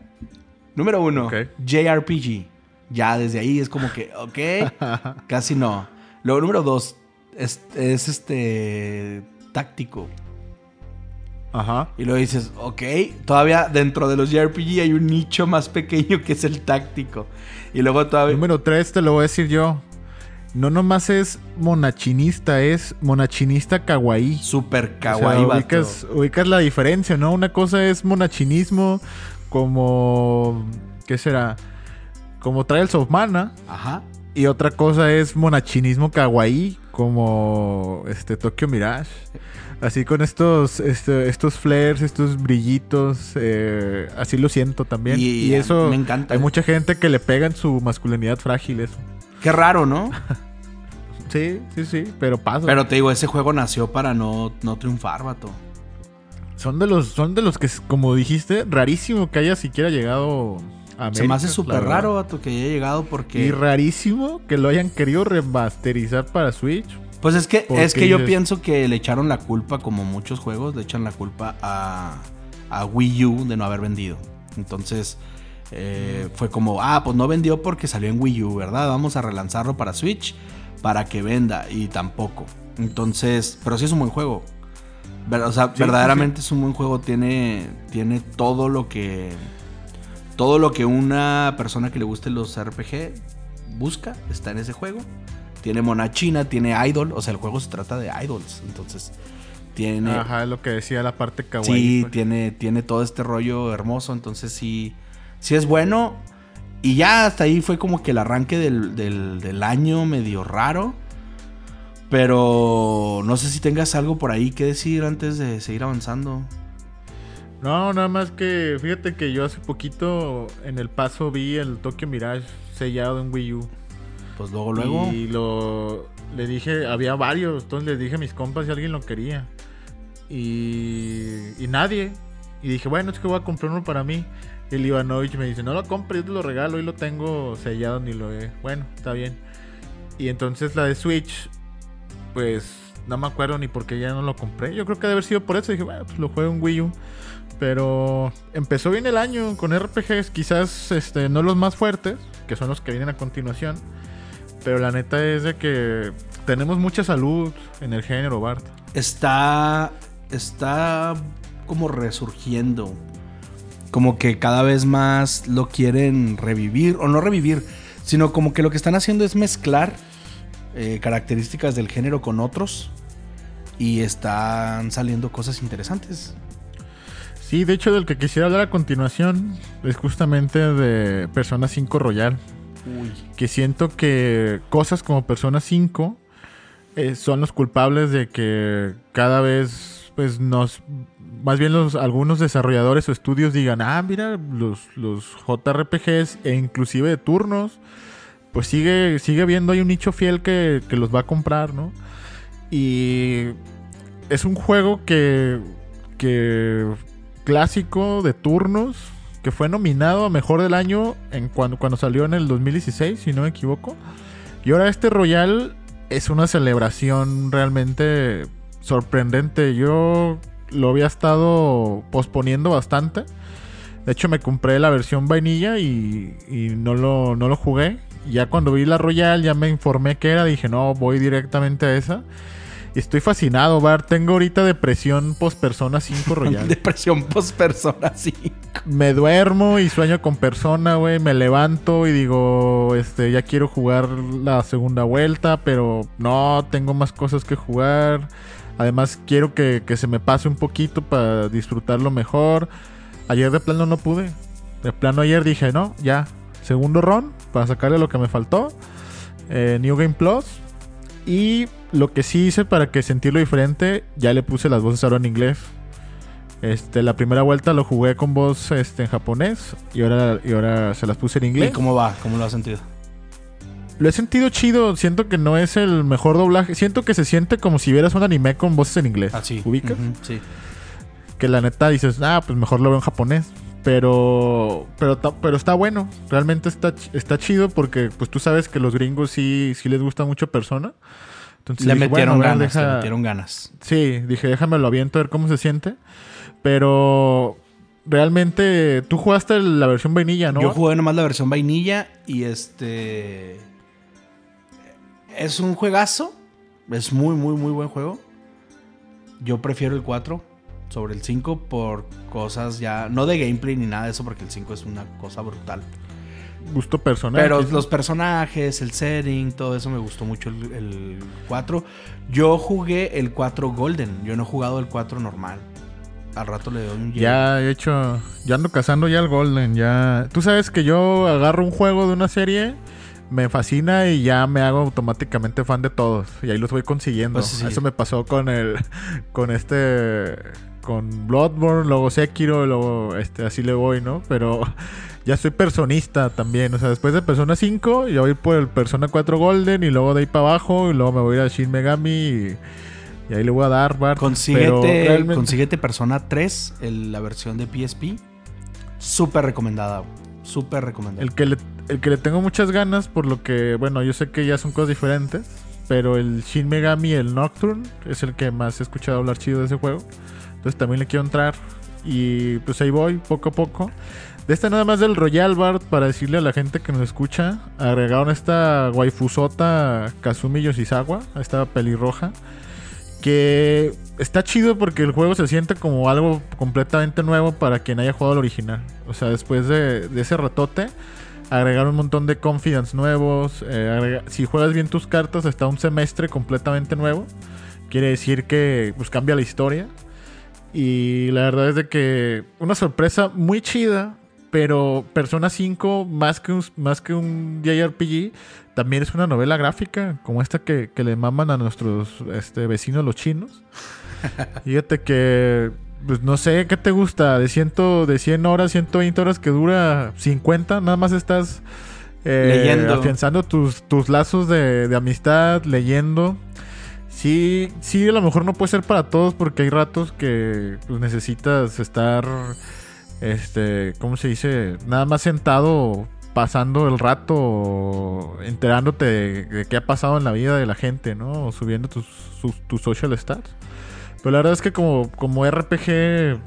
Número uno. JRPG. Ya desde ahí es como que, ok, casi no. Luego, número dos, es, es este táctico. Ajá. Y luego dices, ok, todavía dentro de los JRPG hay un nicho más pequeño que es el táctico. Y luego todavía... Número 3 te lo voy a decir yo. No nomás es monachinista, es monachinista kawaii. Super O sea, kawaii, vato. ubicas, ubicas la diferencia, ¿no? Una cosa es monachinismo como... ¿Qué será? Como Trials of Mana. Ajá. Y otra cosa es monachinismo kawaii como este Tokyo Mirage. Así con estos, este- estos flares, estos brillitos, eh, así lo siento también. Y- Y, eso, me encanta. hay mucha gente que le pega en su masculinidad frágil eso. Qué raro, ¿no? Sí, sí, sí, pero pasa. Pero te digo, ese juego nació para no, no triunfar, vato. son de los, son de los que, como dijiste, rarísimo que haya siquiera llegado América. Se me hace súper raro, vato, que haya llegado porque... Y rarísimo que lo hayan querido remasterizar para Switch. Pues es que, es que yo pienso que le echaron la culpa, como muchos juegos, le echan la culpa a, a Wii U de no haber vendido. Entonces, eh, fue como, ah, pues no vendió porque salió en Wii U, ¿verdad? Vamos a relanzarlo para Switch para que venda. Y tampoco. Entonces, pero sí es un buen juego. O sea, sí, verdaderamente es un buen juego. Tiene, tiene todo lo que. Todo lo que una persona que le guste los RPG busca está en ese juego. Tiene mona china, tiene idol. O sea, el juego se trata de idols. Entonces, tiene. Ajá, lo que decía la parte kawaii. Sí, pues. tiene, tiene todo este rollo hermoso. Entonces sí, sí es bueno. Y ya hasta ahí fue como que el arranque del, del- del año medio raro. Pero no sé si tengas algo por ahí que decir antes de seguir avanzando. No, nada más que fíjate que yo hace poquito en el paso vi el Tokyo Mirage sellado en Wii U. Pues luego, luego. Y lo le dije, había varios, entonces les dije a mis compas si alguien lo quería. Y, y nadie. Y dije, bueno, es que voy a comprar uno para mí. Y el Ivanovich me dice, no lo compres, yo te lo regalo y lo tengo sellado ni lo he. Bueno, está bien. Y entonces la de Switch, pues no me acuerdo ni por qué ya no lo compré. Yo creo que debe haber sido por eso. Dije, bueno, pues lo juego en Wii U. Pero empezó bien el año con RPGs, quizás este, no los más fuertes, que son los que vienen a continuación. Pero la neta es de que tenemos mucha salud en el género, Bart. Está. Está como resurgiendo. como que cada vez más lo quieren revivir, o no revivir, sino como que lo que están haciendo es mezclar eh, características del género con otros y están saliendo cosas interesantes. Sí, de hecho, del que quisiera hablar a continuación es justamente de Persona 5 Royal. Uy. Que siento que cosas como Persona 5 eh, son los culpables de que cada vez, pues nos. Más bien los, algunos desarrolladores o estudios digan, ah, mira, los, los JRPGs e inclusive de turnos, pues sigue, sigue habiendo hay un nicho fiel que, que los va a comprar, ¿no? Y es un juego que, que clásico de turnos que fue nominado a Mejor del Año en cuando, cuando salió en el 2016, si no me equivoco. Y ahora este Royal es una celebración realmente sorprendente. Yo lo había estado posponiendo bastante. De hecho, me compré la versión vainilla y, y no, lo, no lo jugué. Ya cuando vi la Royal ya me informé que era. Dije, no, voy directamente a esa. Estoy fascinado, Bar. Tengo ahorita depresión post Persona 5 Royal. Depresión post Persona 5. me duermo y sueño con Persona, güey. Me levanto y digo, este, ya quiero jugar la segunda vuelta, pero no, tengo más cosas que jugar. Además, quiero que, que se me pase un poquito para disfrutarlo mejor. Ayer de plano no pude. De plano ayer dije, no, ya. Segundo run para sacarle lo que me faltó. Eh, New Game Plus. Y lo que sí hice para que sentirlo diferente, ya le puse las voces ahora en inglés. Este, la primera vuelta lo jugué con voz este, en japonés y ahora, y ahora se las puse en ¿Y inglés. cómo va? ¿Cómo lo has sentido? Lo he sentido chido, siento que no es el mejor doblaje, siento que se siente como si vieras un anime con voces en inglés. Así. ¿Ubicas? Ah, Ujú, sí. Que la neta dices, ah, pues mejor lo veo en japonés. Pero, pero, pero está bueno, realmente está, está chido porque pues tú sabes que los gringos sí, sí les gusta mucho persona. Entonces Le dije, metieron bueno, ganas, le metieron ganas. Sí, dije, déjame lo aviento a ver cómo se siente. Pero realmente tú jugaste la versión vainilla, ¿no? Yo jugué nomás la versión vainilla y este. Es un juegazo. Es muy, muy, muy buen juego. Yo prefiero el 4 sobre el 5 por cosas ya. No de gameplay ni nada de eso, porque el 5 es una cosa brutal. Gusto personal. Pero los personajes, el setting, todo eso me gustó mucho el, el 4. Yo jugué el 4 Golden. Yo no he jugado el 4 normal. Al rato le doy un. Ya he hecho. Ya ando cazando ya el Golden. Ya. Tú sabes que yo agarro un juego de una serie. Me fascina y ya me hago automáticamente fan de todos. Y ahí los voy consiguiendo. Pues sí. Eso me pasó con el. Con este. Con Bloodborne, luego Sekiro, luego este, así le voy, ¿no? Pero ya soy personista también. O sea, después de Persona 5, ya voy por el Persona 4 Golden y luego de ahí para abajo. Y luego me voy a ir a Shin Megami y, y ahí le voy a dar, Consíguete, realmente- consíguete Persona 3, el- la versión de PSP. Súper recomendada. Súper recomendada. El que, le, el que le tengo muchas ganas, por lo que, bueno, yo sé que ya son cosas diferentes, pero el Shin Megami, el Nocturne, es el que más he escuchado hablar chido de ese juego. Entonces también le quiero entrar. Y pues ahí voy, poco a poco. De esta nada más del Royal Bart, para decirle a la gente que nos escucha, agregaron esta waifusota Kazumi Yoshizawa, esta pelirroja. Que está chido porque el juego se siente como algo completamente nuevo para quien haya jugado el original. O sea, después de, ese ratote, agregaron un montón de confidence nuevos. eh, si juegas bien tus cartas, está un semestre completamente nuevo. Quiere decir que pues, cambia la historia. Y la verdad es de que una sorpresa muy chida. Pero Persona 5, más que un, más que un JRPG, también es una novela gráfica, como esta que, que le maman a nuestros este, vecinos los chinos. Fíjate que, pues no sé, ¿qué te gusta? De, ciento, de 100 horas, 120 horas que dura 50, nada más estás eh, Leyendo. afianzando tus, tus lazos de, de amistad, leyendo. Sí, sí, a lo mejor no puede ser para todos porque hay ratos que pues, necesitas estar, este, ¿cómo se dice? Nada más sentado pasando el rato, enterándote de, de qué ha pasado en la vida de la gente, ¿no? O subiendo tus, sus- tus social stats. Pero la verdad es que como, como RPG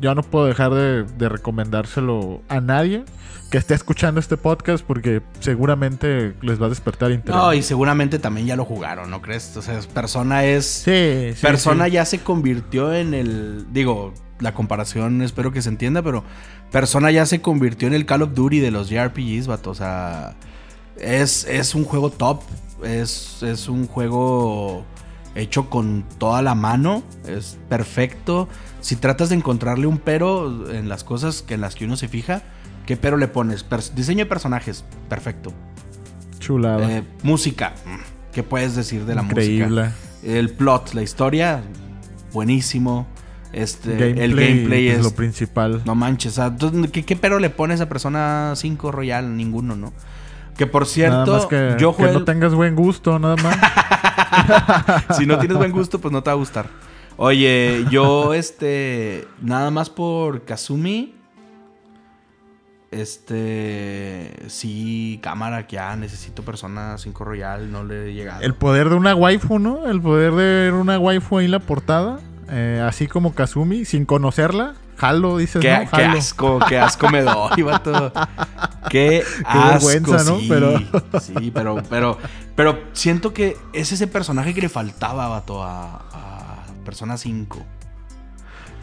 yo no puedo dejar de, de recomendárselo a nadie que esté escuchando este podcast porque seguramente les va a despertar interés. No, y seguramente también ya lo jugaron, ¿no crees? O sea, Persona es... Sí, sí, Persona sí. ya se convirtió en el... Digo, la comparación espero que se entienda, pero Persona ya se convirtió en el Call of Duty de los JRPGs, vato. O sea, es, es un juego top. Es, es un juego hecho con toda la mano. Es perfecto. Si tratas de encontrarle un pero en las cosas que en las que uno se fija, ¿qué pero le pones? Diseño de personajes, perfecto. Chulada. Eh, música, ¿qué puedes decir de la Increíble. música? El plot, la historia, buenísimo. Este, Gameplay, el gameplay pues, es. lo principal. No manches, o sea, entonces, ¿qué, qué pero le pones a Persona 5 Royal? Ninguno, ¿no? Que por cierto, que, yo que jugué. no el- tengas buen gusto, nada más. si no tienes buen gusto, pues no te va a gustar. Oye, yo, este. Nada más por Kazumi. Este. Sí, cámara, que ya necesito Persona 5 Royal, no le he llegado. El poder de una waifu, ¿no? El poder de ver una waifu ahí en la portada. Eh, así como Kazumi, sin conocerla. Jalo, dices, Qué, ¿no? qué Jalo. asco, qué asco me doy, vato. Qué, asco, vergüenza, ¿no? sí. Pero- Sí, pero, pero, pero siento que es ese personaje que le faltaba, vato, a, a Persona 5.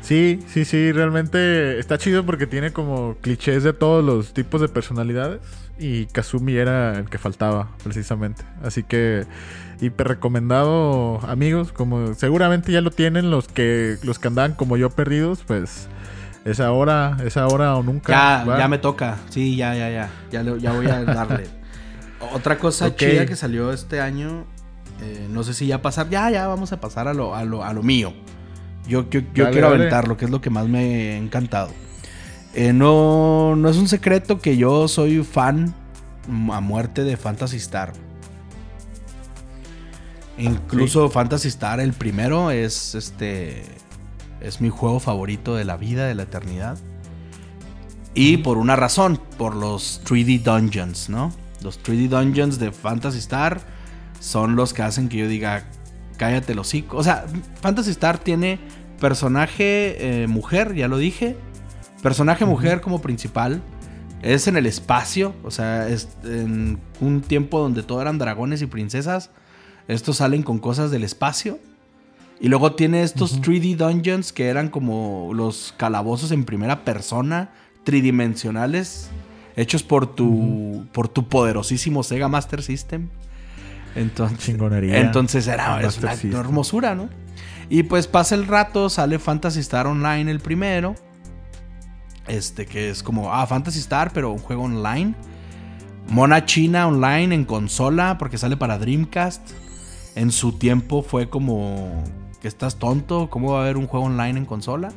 Sí, sí, sí, realmente está chido porque tiene como clichés de todos los tipos de personalidades. Y Kazumi era el que faltaba, precisamente. Así que, hiper recomendado, amigos. Como seguramente ya lo tienen los que los que andaban como yo perdidos, pues es ahora, es ahora o nunca. Ya, ya me toca. Sí, ya, ya, ya. Ya, ya voy a darle. Otra cosa chida que salió este año. eh, no sé si ya pasar. Ya, ya vamos a pasar a lo, a lo, a lo mío. Yo, yo, yo Dale, quiero dale. aventarlo, que es lo que más me ha encantado. Eh, no, no es un secreto que yo soy fan a muerte de Phantasy Star. Incluso Phantasy Star, el primero, es este. Es mi juego favorito de la vida, de la eternidad. Y por una razón, por los 3D Dungeons, ¿no? Los 3D Dungeons de Phantasy Star son los que hacen que yo diga, cállate los hocico. O sea, Phantasy Star tiene personaje eh, mujer, ya lo dije. Personaje mujer como principal. Es en el espacio, o sea, es en un tiempo donde todo eran dragones y princesas. Estos salen con cosas del espacio. Y luego tiene estos 3D dungeons que eran como los calabozos en primera persona, tridimensionales, hechos por tu, por tu poderosísimo Sega Master System. Entonces, Chingonería. entonces era es una System. hermosura, ¿no? Y pues pasa el rato, sale Fantasy Star Online el primero. Este que es como, ah, Fantasy Star, pero un juego online. Mona China Online en consola, porque sale para Dreamcast. En su tiempo fue como, que estás tonto, ¿cómo va a haber un juego online en consola?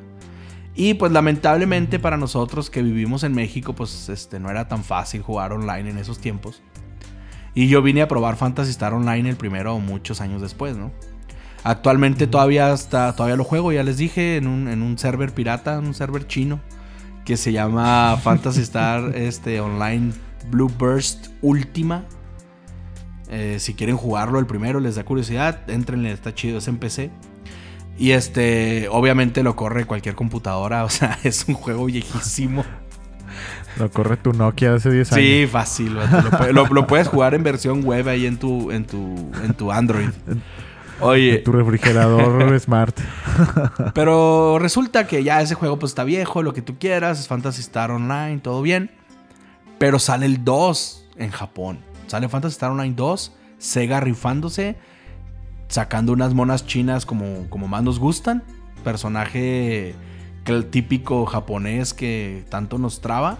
Y pues lamentablemente para nosotros que vivimos en México, pues este, no era tan fácil jugar online en esos tiempos. Y yo vine a probar Fantasy Star Online el primero muchos años después, ¿no? Actualmente todavía está, todavía lo juego, ya les dije, en un, en un server pirata, en un server chino, que se llama Fantasy Star este, Online Blue Burst Ultima. Eh, si quieren jugarlo el primero, les da curiosidad, entrenle, está chido, es en PC. Y este, obviamente lo corre cualquier computadora, o sea, es un juego viejísimo. Lo corre tu Nokia hace 10 años. Sí, fácil, lo, lo- lo puedes jugar en versión web ahí en tu, en tu, en tu Android. Oye, Tu refrigerador smart. pero resulta que ya ese juego pues está viejo, lo que tú quieras, es Fantasy Star Online, todo bien. Pero sale el 2 en Japón. Sale Fantasy Star Online 2, Sega rifándose, sacando unas monas chinas como, como más nos gustan. Personaje que el típico japonés que tanto nos traba.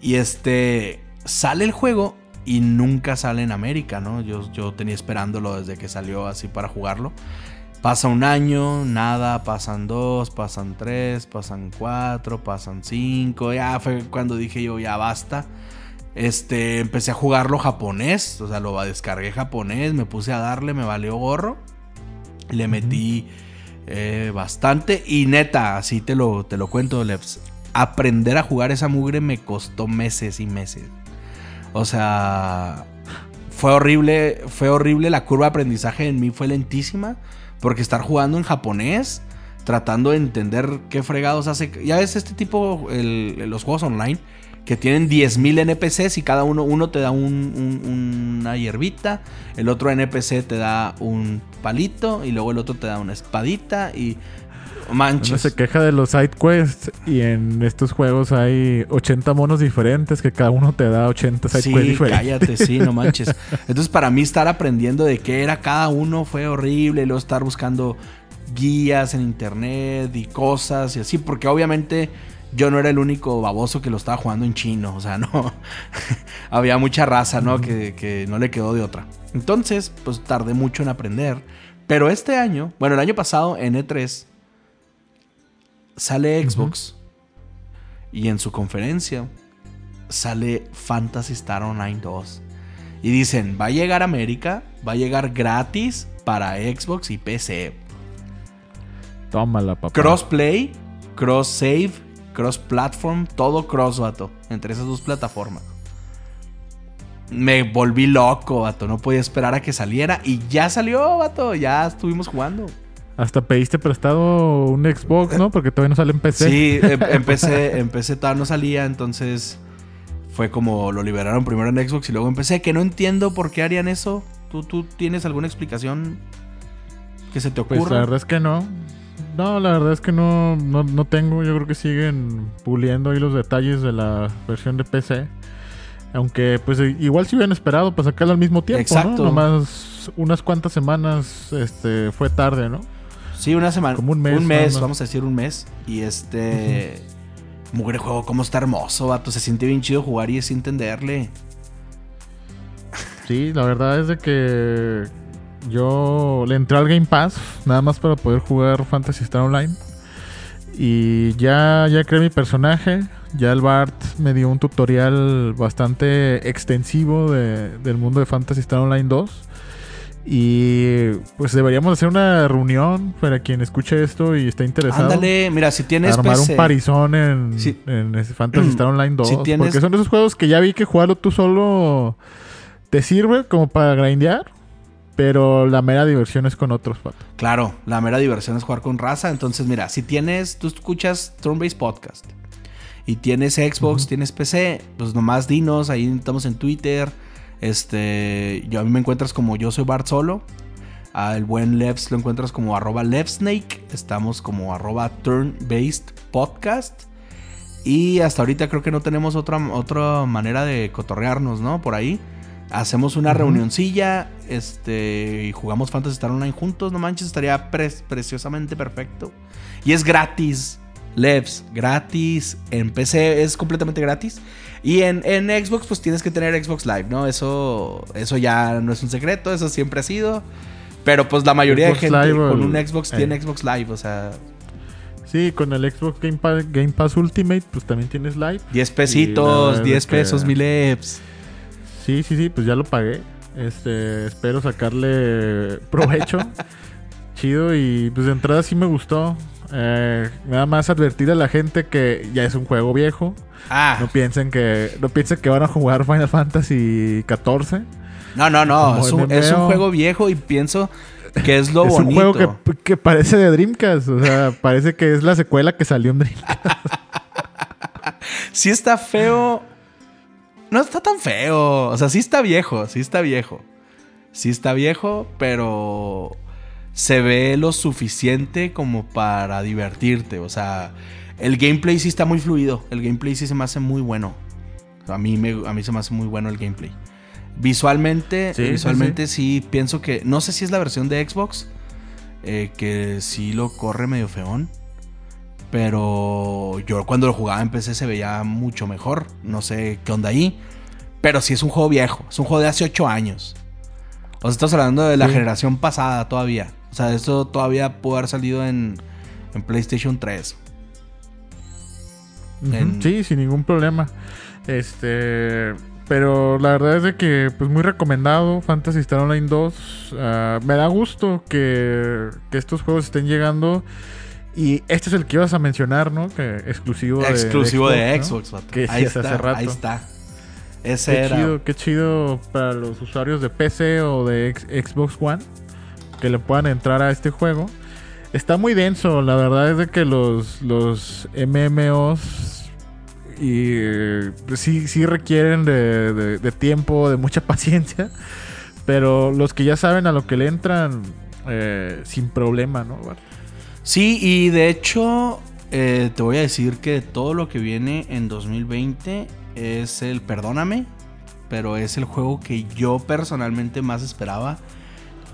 Y este sale el juego y nunca sale en América, ¿no? Yo, yo tenía esperándolo desde que salió así para jugarlo. Pasa un año, nada, pasan dos, pasan tres, pasan cuatro, pasan cinco. Ya fue cuando dije yo, ya basta. Este, empecé a jugarlo japonés, o sea, lo descargué japonés, me puse a darle, me valió gorro. Le metí eh, bastante y neta, así te lo, te lo cuento, Leps. Aprender a jugar esa mugre me costó meses y meses. O sea, fue horrible, fue horrible. La curva de aprendizaje en mí fue lentísima. Porque estar jugando en japonés tratando de entender qué fregados hace. Ya ves este tipo, los juegos online, que tienen 10.000 NPCs y cada uno, uno te da un- una hierbita, el otro NPC te da un palito y luego el otro te da una espadita y Uno manches. se queja de los side quests y en estos juegos hay 80 monos diferentes que cada uno te da 80 side quests Sí, diferentes. cállate, sí, no manches. Entonces, para mí, estar aprendiendo de qué era cada uno fue horrible. Luego estar buscando guías en internet y cosas y así, porque obviamente yo no era el único baboso que lo estaba jugando en chino. O sea, no. Había mucha raza, ¿no? que, que no le quedó de otra. Entonces, pues tardé mucho en aprender. Pero este año, bueno, el año pasado en E3, sale Xbox y en su conferencia sale Fantasy Star Online 2. Y dicen, va a llegar a América, va a llegar gratis para Xbox y PC. Tómala, papá. Crossplay, cross save, cross platform, todo cross, vato, entre esas dos plataformas. Me volví loco, vato, no podía esperar a que saliera y ya salió, vato, ya estuvimos jugando. Hasta pediste prestado un Xbox, ¿no? Porque todavía no sale en PC. Sí, em- empecé, empecé, todavía no salía, entonces fue como lo liberaron primero en Xbox y luego empecé, que no entiendo por qué harían eso. ¿Tú, tú tienes alguna explicación que se te Pues ocurra? la verdad es que no. No, la verdad es que no, no, no tengo. Yo creo que siguen puliendo ahí los detalles de la versión de PC. Aunque, pues igual si hubieran esperado para sacarla al mismo tiempo, Exacto. ¿no? Nomás unas cuantas semanas este, fue tarde, ¿no? Sí, una semana. Como un mes, nada más. vamos a decir un mes. Y este. Mugre juego, cómo está hermoso, vato. Se siente bien chido jugar y es entenderle. Sí, la verdad es de que yo le entré al Game Pass nada más para poder jugar Fantasy Star Online. Y ya, ya creé mi personaje. Ya el Bart me dio un tutorial bastante extensivo de- del mundo de Fantasy Star Online 2. Y pues deberíamos hacer una reunión para quien escuche esto y esté interesado. Ándale, mira, si tienes armar PC. un parizón en, en Fantasy Star Online 2. Si tienes- Porque son esos juegos que ya vi que jugarlo tú solo te sirve como para grindear. Pero la mera diversión es con otros, pato. Claro, la mera diversión es jugar con raza. Entonces, mira, si tienes, tú escuchas Turn-Based Podcast y tienes Xbox, tienes PC, pues nomás dinos, ahí estamos en Twitter. Este, yo a mí me encuentras como yo soy Bart Solo. Al buen Levs lo encuentras como arroba Levsnake. Estamos como arroba Turn-Based Podcast. Y hasta ahorita creo que no tenemos otra, otra manera de cotorrearnos, ¿no? Por ahí. Hacemos una Ujú. reunioncilla este, y jugamos Fantasy Star Online juntos. No manches, estaría pre- preciosamente perfecto. Y es gratis. Levs, gratis. En PC es completamente gratis. Y en, en Xbox, pues tienes que tener Xbox Live, ¿no? Eso, eso ya no es un secreto, eso siempre ha sido. Pero pues la mayoría Xbox de gente Live, con un Xbox tiene Xbox Live, o sea, Sí, con el Xbox Game Pass, Game Pass Ultimate, pues también tienes live. 10 Y la pesitos, verdad 10 es que- pesos, mil EPS. Sí, sí, sí, pues ya lo pagué. Este, espero sacarle provecho. Chido y pues de entrada sí me gustó. Eh, nada más advertir a la gente que ya es un juego viejo. Ah, No piensen que no piensen que van a jugar Final Fantasy 14. no, no, no. Es un, es un juego viejo y pienso que es lo es bonito. un juego que, que parece de Dreamcast, o sea, parece que es la secuela que salió en Dreamcast. Sí está feo. No está tan feo. O sea, sí está viejo, sí está viejo. Sí está viejo, pero se ve lo suficiente como para divertirte. O sea, el gameplay sí está muy fluido. El gameplay sí se me hace muy bueno. A mí, me, a mí se me hace muy bueno el gameplay. Visualmente, Sí, sí, visualmente sí, pienso que. No sé si es la versión de Xbox. eh, que sí lo corre medio feón. Pero yo cuando lo jugaba en PC se veía mucho mejor. No sé qué onda ahí. Pero sí es un juego viejo. Es un juego de hace 8 años. O sea, estamos hablando de la Sí. generación pasada todavía. O sea, esto todavía pudo haber salido en, en PlayStation 3. Ujú, En- Sí, sin ningún problema. Este, pero la verdad es de que pues muy recomendado Fantasy Star Online 2. Ah, me da gusto que, que estos juegos estén llegando y este es el que ibas a mencionar, ¿no? Que exclusivo de Exclusivo de ¿no? Xbox, vato. Que ahí decías está, hace rato. ahí está. Ese Qué era. chido, qué chido para los usuarios de PC o de Xbox One que le puedan entrar a este juego. está muy denso. La verdad es de que los, los MMOs y eh, sí, sí requieren de tiempo, de mucha paciencia. Pero los que ya saben a lo que le entran, eh, sin problema, ¿no? Sí, y de hecho, eh, te voy a decir que todo lo que viene en 2020 es el Perdóname, pero es el juego que yo personalmente más esperaba.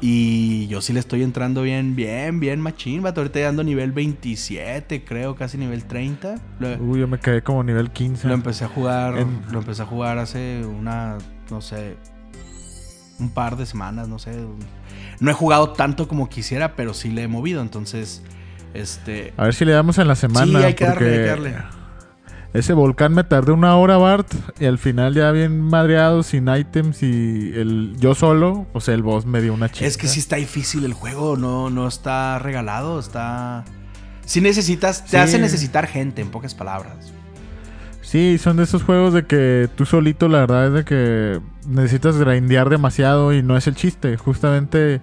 Y yo sí le estoy entrando bien, bien, bien machín. Vato, ahorita ya ando nivel 27, creo, casi nivel 30. Lo, Uy, yo me quedé como nivel 15. lo empecé a jugar, En- lo empecé a jugar hace una, no sé, un par de semanas, no sé. No he jugado tanto como quisiera, pero sí le he movido, entonces, este... A ver si le damos en la semana. Sí, hay que darle, hay que darle. Ese volcán me tardé una hora, Bart. Y al final ya bien madreado, sin items y el yo solo, pues el boss me dio una chica. Es que sí está difícil el juego, no, no está regalado, está... Si necesitas, te Sí. hace necesitar gente, en pocas palabras. Sí, son de esos juegos de que tú solito, la verdad es de que necesitas grindear demasiado y no es el chiste. Justamente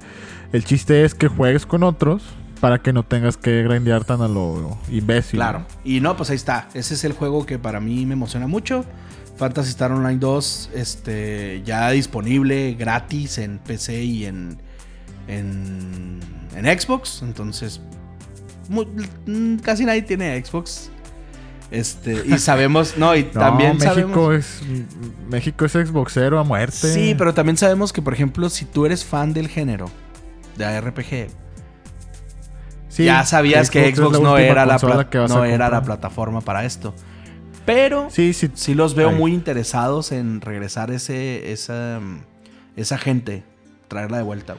el chiste es que juegues con otros para que no tengas que grindear tan a lo imbécil. Claro. Y no, pues ahí está. Ese es el juego que para mí me emociona mucho. Fantasy Star Online 2, este, ya disponible gratis en PC y en, en, en Xbox. Entonces, mm, casi nadie tiene Xbox. Este, y sabemos, no, y No, también México sabemos. es México es Xboxero a muerte. Sí, pero también sabemos que, por ejemplo, si tú eres fan del género de RPG, Sí, ya sabías que Xbox no era, la, no era la plataforma para esto. Pero Sí, sí. sí los veo Ahí. muy interesados en regresar ese, esa, esa gente, traerla de vuelta.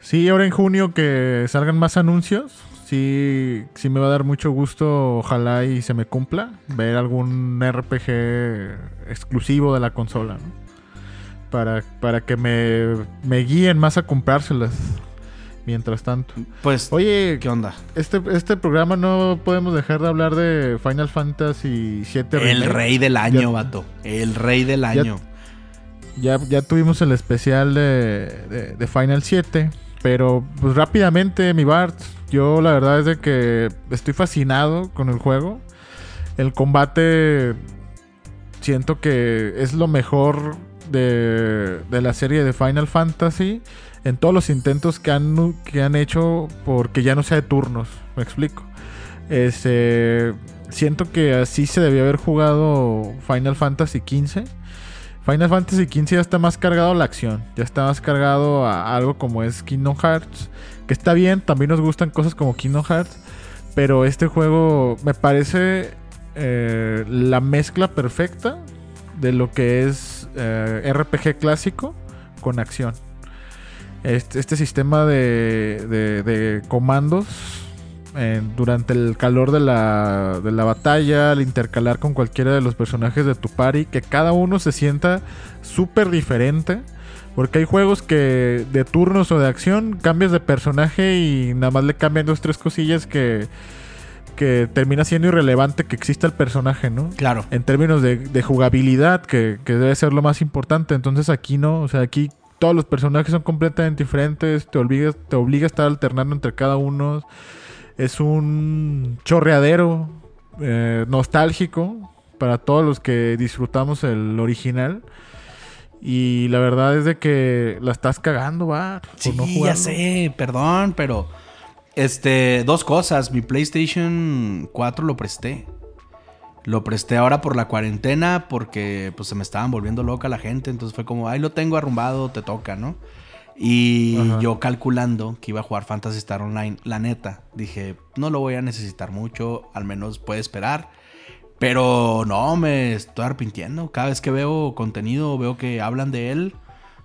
Sí, ahora en junio que salgan más anuncios, sí, sí me va a dar mucho gusto, ojalá y se me cumpla, ver algún RPG exclusivo de la consola, ¿no? Para, para que me, me guíen más a comprárselas. Mientras tanto. Pues, Oye, ¿qué onda? este, este programa no podemos dejar de hablar de Final Fantasy VII El Remake. rey del año, Ya- vato. El rey del año. Ya, ya tuvimos el especial de, de- de Final 7. Pero pues rápidamente, mi Bart. Yo la verdad es de que estoy fascinado con el juego. El combate siento que es lo mejor de, de la serie de Final Fantasy. En todos los intentos que han, que han hecho porque ya no sea de turnos. Me explico. Este, siento que así se debía haber jugado Final Fantasy XV. Final Fantasy XV ya está más cargado a la acción. Ya está más cargado a algo como es Kingdom Hearts. Que está bien, también nos gustan cosas como Kingdom Hearts. Pero este juego me parece eh, la mezcla perfecta de lo que es eh, RPG clásico con acción. Este, este sistema de, de- de comandos eh, durante el calor de la, de la batalla, al intercalar con cualquiera de los personajes de tu party, que cada uno se sienta súper diferente. Porque hay juegos que de turnos o de acción cambias de personaje y nada más le cambian dos tres cosillas que, que termina siendo irrelevante que exista el personaje, ¿no? Claro. en términos de, de jugabilidad, que, que debe ser lo más importante. Entonces aquí no, o sea, aquí todos los personajes son completamente diferentes, te obliga, te obliga a estar alternando entre cada uno. Es un chorreadero eh, nostálgico para todos los que disfrutamos el original. Y la verdad es de que la estás cagando, va. Sí, no ya sé, perdón, pero este, dos cosas. Mi PlayStation 4 lo presté. Lo presté ahora por la cuarentena porque pues se me estaban volviendo loca la gente, entonces fue como, "Ay, lo tengo arrumbado, te toca, ¿no?" Y Ajá. yo calculando que iba a jugar Fantasy Star Online, la neta, dije, no lo voy a necesitar mucho, al menos puede esperar. Pero no, me estoy arrepintiendo. Cada vez que veo contenido, veo que hablan de él,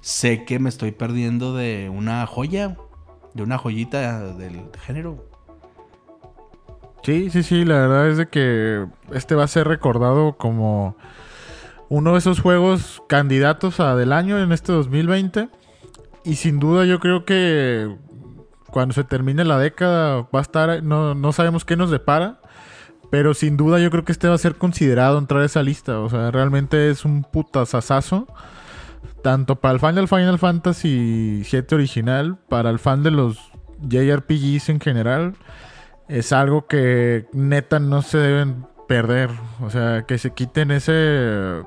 sé que me estoy perdiendo de una joya, de una joyita del género. Sí, sí, sí, la verdad es de que este va a ser recordado como uno de esos juegos candidatos a del año en este 2020. Y sin duda yo creo que cuando se termine la década va a estar, no, no sabemos qué nos depara, pero sin duda yo creo que este va a ser considerado entrar a esa lista. O sea, realmente es un putazazazo. Tanto para el fan del Final Fantasy VII original, para el fan de los JRPGs en general es algo que neta no se deben perder. O sea, que se quiten ese...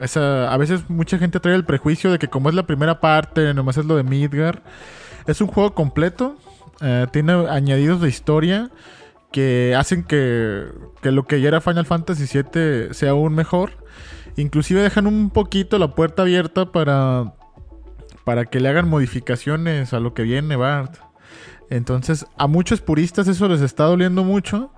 Esa, a veces mucha gente trae el prejuicio de que como es la primera parte, nomás es lo de Midgar. Es un juego completo. eh, tiene añadidos de historia que hacen que, que lo que ya era Final Fantasy VII sea aún mejor. Inclusive dejan un poquito la puerta abierta para, para que le hagan modificaciones a lo que viene Bart. Entonces, a muchos puristas eso les está doliendo mucho.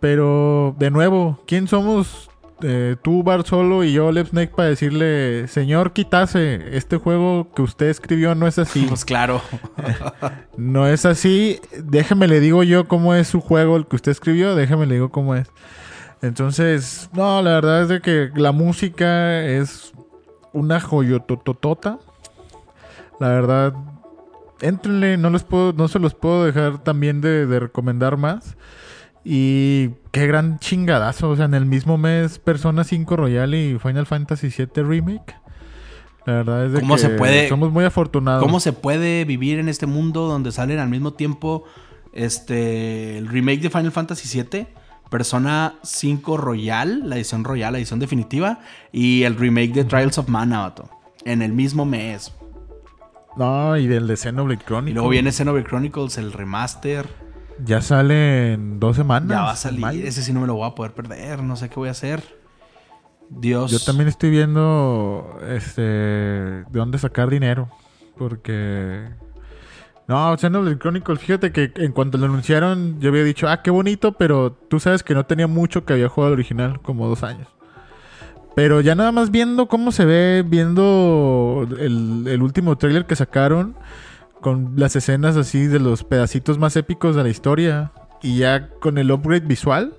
Pero, de nuevo, ¿quién somos eh, tú, Bart Solo y yo, Lep Snake, para decirle, señor Kitase, este juego que usted escribió no es así? Pues claro. No es así. Déjeme le digo yo cómo es su juego, el que usted escribió. Déjeme le digo cómo es. Entonces, no, la verdad es de que la música es una joyototota. La verdad, éntrenle, no, puedo, no se los puedo dejar también de, de recomendar más. Y qué gran chingadazo. O sea, en el mismo mes, Persona 5 Royal y Final Fantasy VII Remake. La verdad es de ¿Cómo que se puede- somos muy afortunados. ¿Cómo se puede vivir en este mundo donde salen al mismo tiempo este el remake de Final Fantasy VII, Persona 5 Royal, la edición Royal, la edición definitiva, y el remake de Trials of Mana, vato, en el mismo mes? No, y del de Xenoblade Chronicles. Y luego viene Xenoblade Chronicles, el remaster. Ya sale en dos semanas. Ya va a salir. Ese sí no me lo voy a poder perder. No sé qué voy a hacer. Dios. Yo también estoy viendo este de dónde sacar dinero. Porque. No, Xenoblade Chronicles, fíjate que en cuanto lo anunciaron, yo había dicho, ah, qué bonito, pero tú sabes que no tenía mucho que había jugado al original, como dos años. Pero ya nada más viendo cómo se ve, viendo el, el último trailer que sacaron, con las escenas así de los pedacitos más épicos de la historia, y ya con el upgrade visual,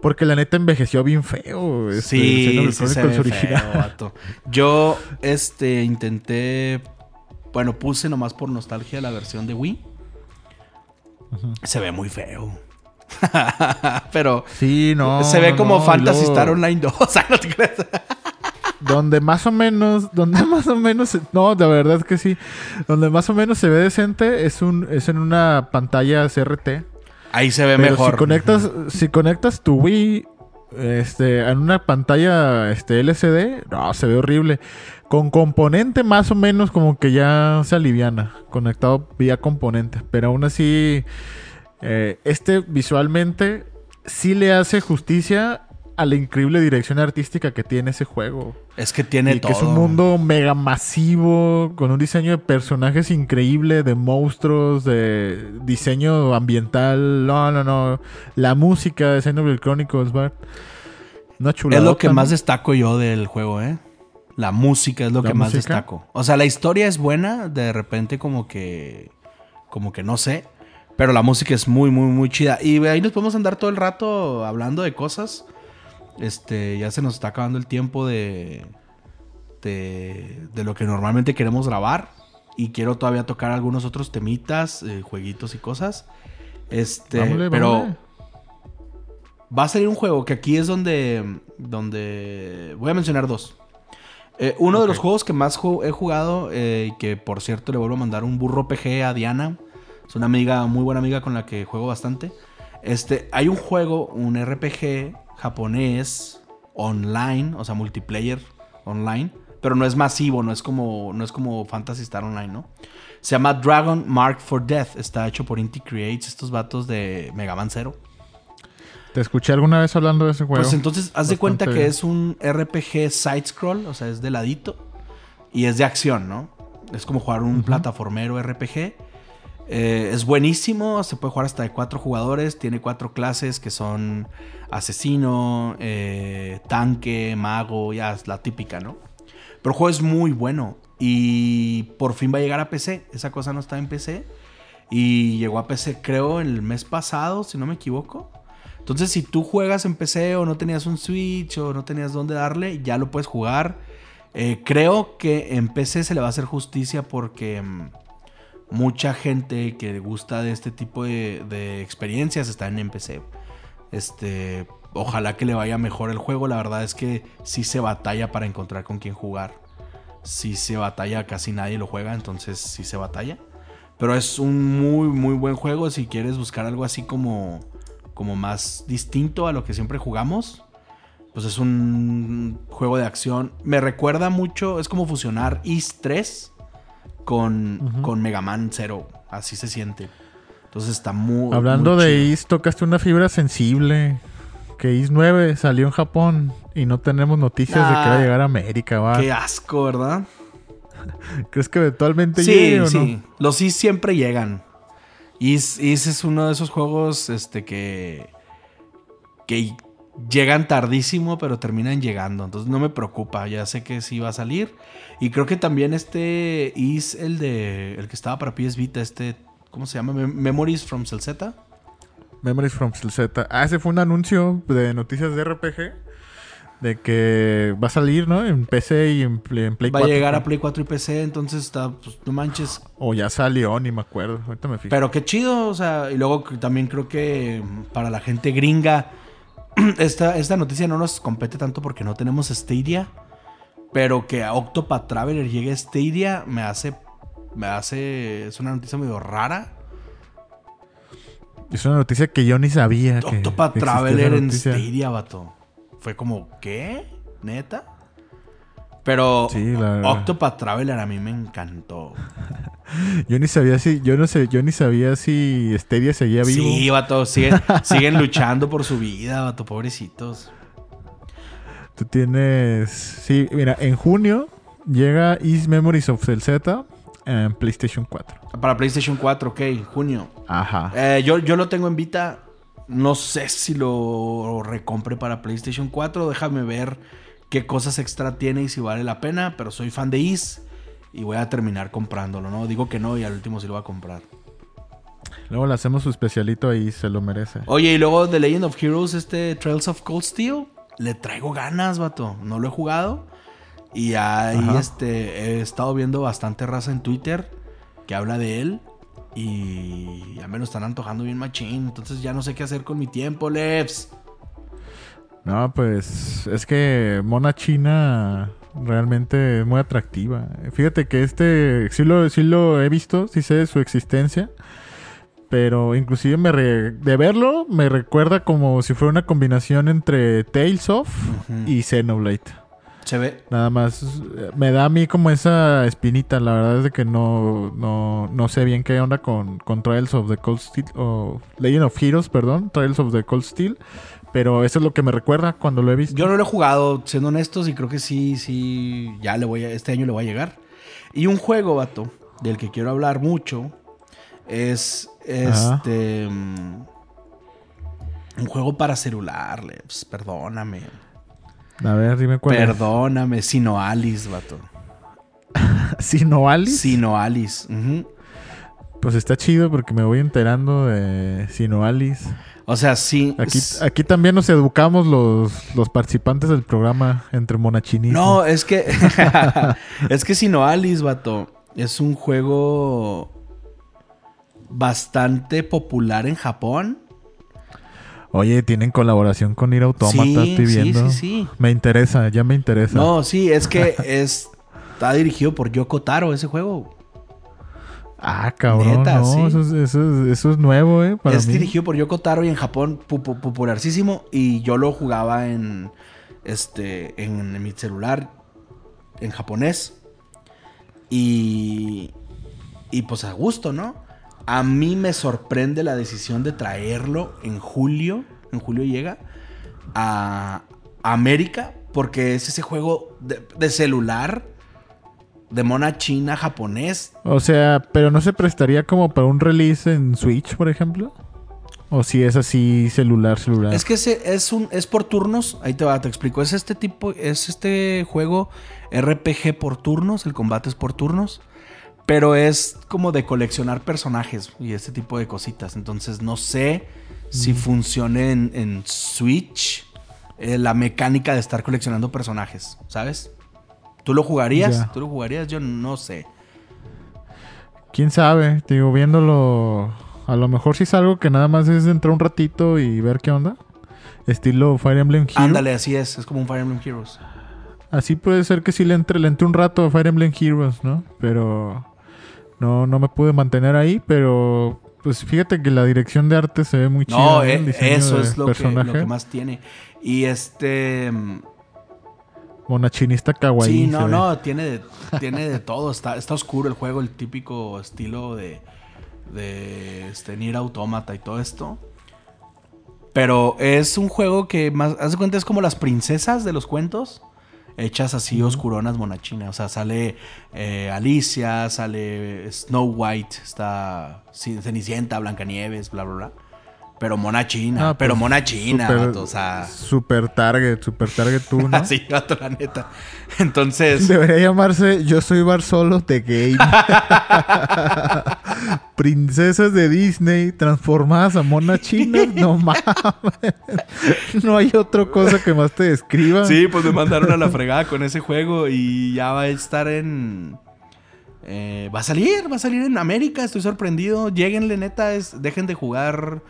porque la neta envejeció bien feo. este, Sí, sí se ve feo, vato. Yo, este, intenté... Bueno, puse nomás por nostalgia la versión de Wii. Se ve muy feo. Pero Sí, no. se ve no, como no, Fantasy luego, Star Online 2. O sea, no te creas. Donde más o menos, donde más o menos, no, de verdad que sí. Donde más o menos se ve decente es un, es en una pantalla CRT. Ahí se ve Pero mejor. si conectas, si conectas tu Wii, este, en una pantalla, este, LCD, no, se ve horrible. Con componente más o menos como que ya se aliviana, conectado vía componente. Pero aún así, eh, este visualmente sí le hace justicia a la increíble dirección artística que tiene ese juego. Es que tiene y todo. que es un mundo mega masivo, con un diseño de personajes increíble, de monstruos, de diseño ambiental. No, no, no. La música de Xenoblade Chronicles, Bart. Una chulada. Es lo que más destaco yo del juego, ¿eh? La música es lo ¿La que más destaco. O sea, la historia es buena, de repente como que como que no sé, pero la música es muy muy muy chida y ahí nos podemos andar todo el rato hablando de cosas. Este, ya se nos está acabando el tiempo de de, de lo que normalmente queremos grabar y quiero todavía tocar algunos otros temitas, eh, jueguitos y cosas. Este, pero. Va a salir un juego que aquí es donde. donde voy a mencionar dos. Eh, uno de los juegos que más he jugado, eh, y que por cierto le vuelvo a mandar un burro PG a Diana. Es una amiga, muy buena amiga con la que juego bastante. Este, hay un juego, un RPG japonés online, o sea, multiplayer online, pero no es masivo, no es como, no es como Fantasy Star Online, ¿no? Se llama Dragon Mark for Death. Está hecho por Inti Creates, estos vatos de Mega Man Zero. Te escuché alguna vez hablando de ese juego. Pues entonces, haz de cuenta que es un RPG side-scroll, o sea, es de ladito. Y es de acción, ¿no? Es como jugar un plataformero RPG. Eh, es buenísimo, se puede jugar hasta de cuatro jugadores. Tiene cuatro clases que son asesino, eh, tanque, mago, ya es la típica, ¿no? Pero el juego es muy bueno. Y por fin va a llegar a PC. Esa cosa no está en PC. Y llegó a PC, creo, el mes pasado, si no me equivoco. Entonces, si tú juegas en PC o no tenías un Switch o no tenías dónde darle, ya lo puedes jugar. Eh, creo que en PC se le va a hacer justicia porque mm, mucha gente que gusta de este tipo de, experiencias está en PC. Este, ojalá que le vaya mejor el juego. La verdad es que sí se batalla para encontrar con quién jugar. Sí se batalla, casi nadie lo juega, entonces sí se batalla. Pero es un muy, muy buen juego si quieres buscar algo así como, como más distinto a lo que siempre jugamos. Pues es un juego de acción. Me recuerda mucho, es como fusionar Is 3 con, con Mega Man 0. Así se siente. Entonces está muy. Hablando de Is, tocaste una fibra sensible. Que Is 9 salió en Japón y no tenemos noticias de que va a llegar a América, va. Qué asco, ¿verdad? ¿Crees que eventualmente sí, llegue o sí. Los Is siempre llegan. Is, Is es uno de esos juegos este, que. que llegan tardísimo, pero terminan llegando. Entonces no me preocupa. Ya sé que sí va a salir. Y creo que también este Is el de. el que estaba para PS Vita, este. ¿Cómo se llama? Memories from Celzeta. Memories from Celzeta. Ah, ese fue un anuncio de noticias de RPG de que va a salir, ¿no? En PC y en Play, 4. Va a llegar a Play 4 y PC, entonces está, pues no manches. O ya salió, ni me acuerdo. Ahorita me fijo. Pero qué chido, o sea, y luego también creo que para la gente gringa, esta, esta noticia no nos compete tanto porque no tenemos Stadia. Pero que a Octopath Traveler llegue a Stadia me hace. Me hace. Es una noticia medio rara. Es una noticia que yo ni sabía. Octopath Traveler en Stadia, vato fue como, ¿qué? ¿Neta? Pero Octopath Traveler a mí me encantó. yo ni sabía si, yo no sé, yo ni sabía si Stadia seguía vivo. Sí, vato, siguen, siguen luchando por su vida, vato, pobrecitos. Tú tienes. Sí, mira, en junio llega Is Memories of Z en PlayStation 4. Para PlayStation 4, ok, junio. Ajá. Eh, yo, yo lo tengo en Vita. No sé si lo recompre para PlayStation 4. Déjame ver qué cosas extra tiene y si vale la pena. Pero soy fan de Is y voy a terminar comprándolo, ¿no? Digo que no y al último sí lo voy a comprar. Luego le hacemos su especialito ahí, se lo merece. Oye, y luego The Legend of Heroes, este Trails of Cold Steel, le traigo ganas, vato. No lo he jugado. Y ahí este, he estado viendo bastante raza en Twitter que habla de él. Y ya me lo están antojando bien machín. Entonces ya no sé qué hacer con mi tiempo, Levs. No, pues es que Mona China realmente es muy atractiva. Fíjate que este sí lo, sí lo he visto, sí sé de su existencia. Pero inclusive me de verlo me recuerda como si fuera una combinación entre Tales of y Xenoblade. Se ve. Nada más. Me da a mí como esa espinita. La verdad es de que no, no, sé bien qué onda con, con Trials of the Cold Steel. O Legend of Heroes, perdón. Trials of the Cold Steel. Pero eso es lo que me recuerda cuando lo he visto. Yo no lo he jugado, siendo honestos, y creo que sí, sí. Ya le voy a. Este año le va a llegar. Y un juego, vato, del que quiero hablar mucho. Es. Este. Mm, un juego para celular, Perdóname. A ver, dime cuál Perdóname, Sino Alice, vato. ¿Sino Alice? Sino Alice. Pues está chido porque me voy enterando de Sino Alice. O sea, sí. Aquí, aquí también nos educamos los, los participantes del programa entre monachinismo. No, es que. es que Sino Alice, vato, es un juego bastante popular en Japón. Oye, tienen colaboración con Ir Automata, estoy viendo. Sí, sí, sí. Me interesa, ya me interesa. No, sí, es que es, está dirigido por Yoko Taro ese juego. Ah, cabrón. no, eso, es, nuevo, ¿eh? es dirigido por Yoko Taro y en Japón popularísimo. Y yo lo jugaba en, este, en mi celular en japonés. Y, y pues a gusto, ¿no? A mí me sorprende la decisión de traerlo en julio. En julio llega a América. Porque es ese juego de, celular. De mona china japonés. O sea, pero no se prestaría como para un release en Switch, por ejemplo. O si es así celular, celular. Es que es un es por turnos. Ahí te va, te explico. Es este tipo, es este juego RPG por turnos. El combate es por turnos. Pero es como de coleccionar personajes y este tipo de cositas. Entonces no sé si funcione en, Switch eh, la mecánica de estar coleccionando personajes, ¿sabes? ¿Tú lo jugarías? ¿Tú lo jugarías? Yo no sé. ¿Quién sabe? Digo, viéndolo... A lo mejor si es algo que nada más es entrar un ratito y ver qué onda. Estilo Fire Emblem Heroes. Ándale, así es. Es como un Fire Emblem Heroes. Así puede ser que sí le entre, le entre un rato a Fire Emblem Heroes, ¿no? Pero no, no me pude mantener ahí, pero pues fíjate que la dirección de arte se ve muy chida. No, eh, eso es lo que, personaje. lo que más tiene. Y este... Monachinista kawaii. Sí, no, no, tiene de, tiene de todo. Está, está oscuro el juego, el típico estilo de, de este, Nier Automata y todo esto. Pero es un juego que más, haz de cuenta, es como las princesas de los cuentos. Hechas así oscuronas monachinas. O sea, sale eh, Alicia, sale Snow White, está Cenicienta, Blancanieves, bla, bla, bla. Pero mona china, Ah, pero pues, mona china, super- vato, o sea... Super target, super target tú, ¿no? Así, vato, la neta. Entonces... Debería llamarse Yo soy Bar Solo The Game. Princesas de Disney transformadas a mona china. No mames. No hay otra cosa que más te describa. Sí, pues me mandaron a la fregada con ese juego y ya va a estar en... eh, va a salir, va a salir en América, estoy sorprendido. Lléguenle, neta, es- dejen de jugar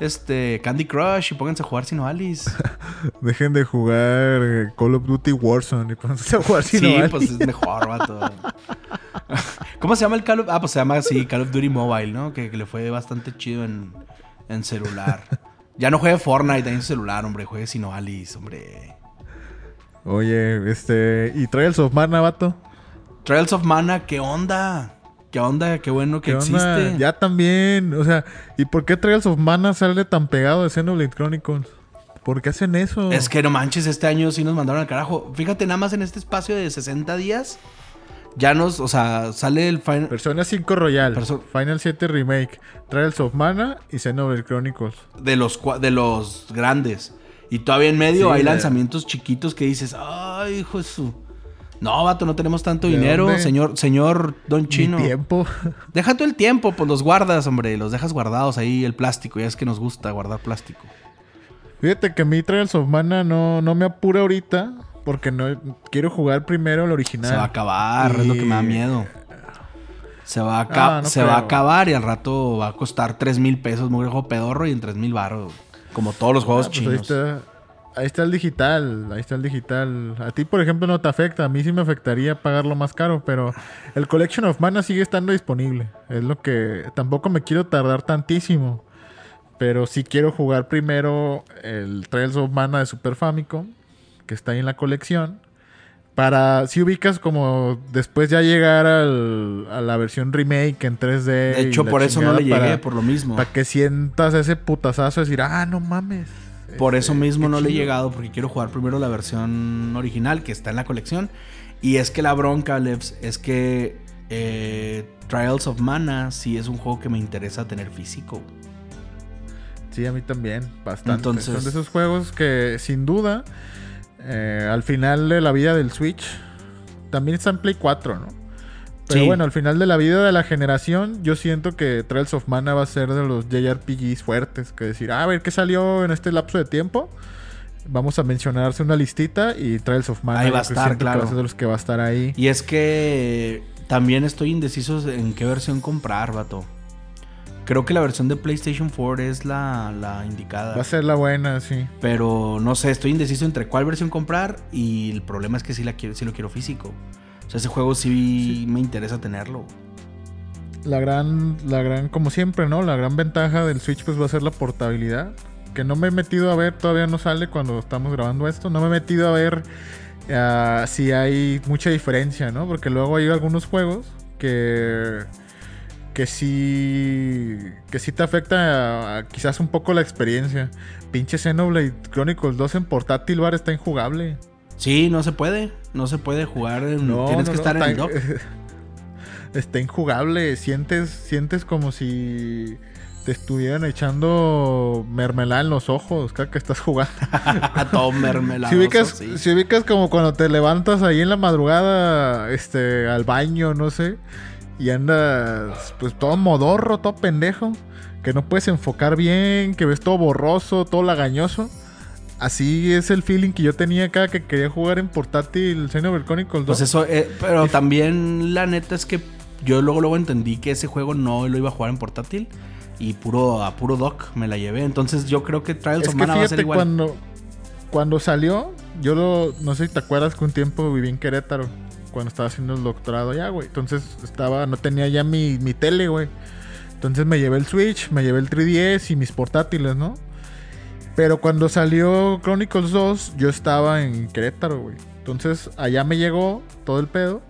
este Candy Crush y pónganse a jugar Sino Alice. Dejen de jugar eh, Call of Duty Warzone y pónganse a jugar Sí, Sino Alice. pues es mejor, vato. ¿Cómo se llama el Call of Ah, pues se llama así, Call of Duty Mobile, ¿no? Que, que le fue bastante chido en, en celular. Ya no juegue Fortnite en celular, hombre, juegue Sino Alice, hombre. Oye, este. ¿Y Trials of Mana, vato? Trails of Mana, ¿qué onda? ¿Qué onda? Qué bueno que existe. Ya también. O sea, ¿y por qué Trials of Mana sale tan pegado de Xenoblade Chronicles? ¿Por qué hacen eso? Es que no manches, este año sí nos mandaron al carajo. Fíjate, nada más en este espacio de 60 días, ya nos, o sea, sale el final. Persona 5 Royal, Perso- Final 7 Remake, Trials of Mana y Xenoblade Chronicles. de los, de los grandes. Y todavía en medio Sí, hay lanzamientos chiquitos que dices, ay, hijo de su. No, vato, no tenemos tanto ¿De dinero, dónde? señor, señor Don Mi Chino. tiempo. Deja tú el tiempo, pues los guardas, hombre, los dejas guardados ahí, el plástico, ya es que nos gusta guardar plástico. Fíjate que mi Trials of Mana no, no me apura ahorita porque no quiero jugar primero el original. Se va a acabar, es lo que me da miedo. Se va a, Ah, no se va a acabar y al rato va a costar 3 mil pesos, muy juego pedorro, y en 3 mil baros. Como todos los juegos Ah, pues ahí chinos. está. Ahí está el digital, ahí está el digital. A ti, por ejemplo, no te afecta. A mí sí me afectaría pagarlo más caro, pero el Collection of Mana sigue estando disponible. Es lo que tampoco me quiero tardar tantísimo. Pero sí quiero jugar primero el Trails of Mana de Super Famicom, que está ahí en la colección. Para, si ubicas como después ya llegar al- a la versión remake en 3D. De hecho, por eso no le llegué, para- por lo mismo. Para que sientas ese putazazo de decir, ah, no mames. Por Este, eso mismo qué no le he chido". llegado, porque quiero jugar primero la versión original que está en la colección. Y es que la bronca, Leps, es que eh, Trials of Mana sí es un juego que me interesa tener físico. Sí, a mí también, bastante. Entonces- Son de esos juegos que, sin duda, eh, al final de la vida del Switch, también está en Play 4, ¿no? Pero Sí. bueno, al final de la vida de la generación, yo siento que Trails of Mana va a ser de los JRPGs fuertes. Que decir, "Ah, a ver qué salió en este lapso de tiempo. Vamos a mencionarse una listita y Trails of Mana Ahí va a estar, que claro. va a ser de los que va a estar ahí. Y es que también estoy indeciso en qué versión comprar, vato. Creo que la versión de PlayStation 4 es la, la indicada. Va a ser la buena, sí. Pero no sé, estoy indeciso entre cuál versión comprar y el problema es que sí, la quiero, sí lo quiero físico. O sea, ese juego sí, me interesa tenerlo. La gran, la gran, como siempre, ¿no? La gran ventaja del Switch pues va a ser la portabilidad. Que no me he metido a ver, todavía no sale cuando estamos grabando esto. No me he metido a ver ah, si hay mucha diferencia, ¿no? Porque luego hay algunos juegos que que sí que sí te afecta a- a quizás un poco la experiencia. Pinche Xenoblade Chronicles 2 en portátil bar está injugable. Sí, no se puede. No se puede jugar en. No, tienes no, que no, estar en el dock. Está injugable. Sientes, sientes como si te estuvieran echando mermelada en los ojos cada que estad jugando. Todo mermelado. Si ubicas, si ubicas como cuando te levantas ahí en la madrugada, este, al baño, no sé, y andas pues todo modorro, todo pendejo, que no puedes enfocar bien, que ves todo borroso, todo lagañoso. Así es el feeling que yo tenía cada que quería jugar en portátil Xenoblade Chronicles 2. Pues eso, eh, pero también la neta es que yo luego, luego entendí que ese juego no lo iba a jugar en portátil. Y puro, a puro dock me la llevé. Entonces yo creo que Trials Es of que Mana va a ser fíjate, igual. cuando, cuando salió, yo lo, no sé si te acuerdas que un tiempo viví en Querétaro. cuando estaba haciendo el doctorado ya, güey. Entonces estaba, no tenía ya mi, mi tele, güey. Entonces me llevé el Switch, me llevé el 3DS y mis portátiles, ¿no? Pero cuando salió Chronicles 2, yo estaba en Querétaro, güey. Entonces allá me llegó todo el pedo.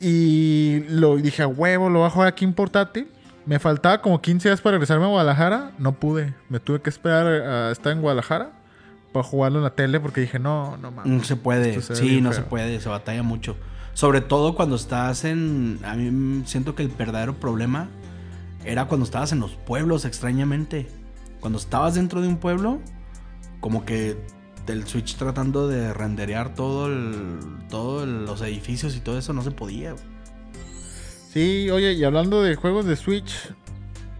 Y lo dije, a huevo, lo voy a jugar aquí en portátil. Me faltaba como 15 días para regresarme a Guadalajara. No pude. Me tuve que esperar a estar en Guadalajara para jugarlo en la tele porque dije, no, no mames. No se puede. Se Sí, no feo. se puede. Se batalla mucho. Sobre todo cuando estás en. A mí siento que el verdadero problema era cuando estabas en los pueblos, extrañamente. Cuando estabas dentro de un pueblo, como que del Switch tratando de renderear todo el, todos los edificios y todo eso no se podía. Sí, oye, y hablando de juegos de Switch,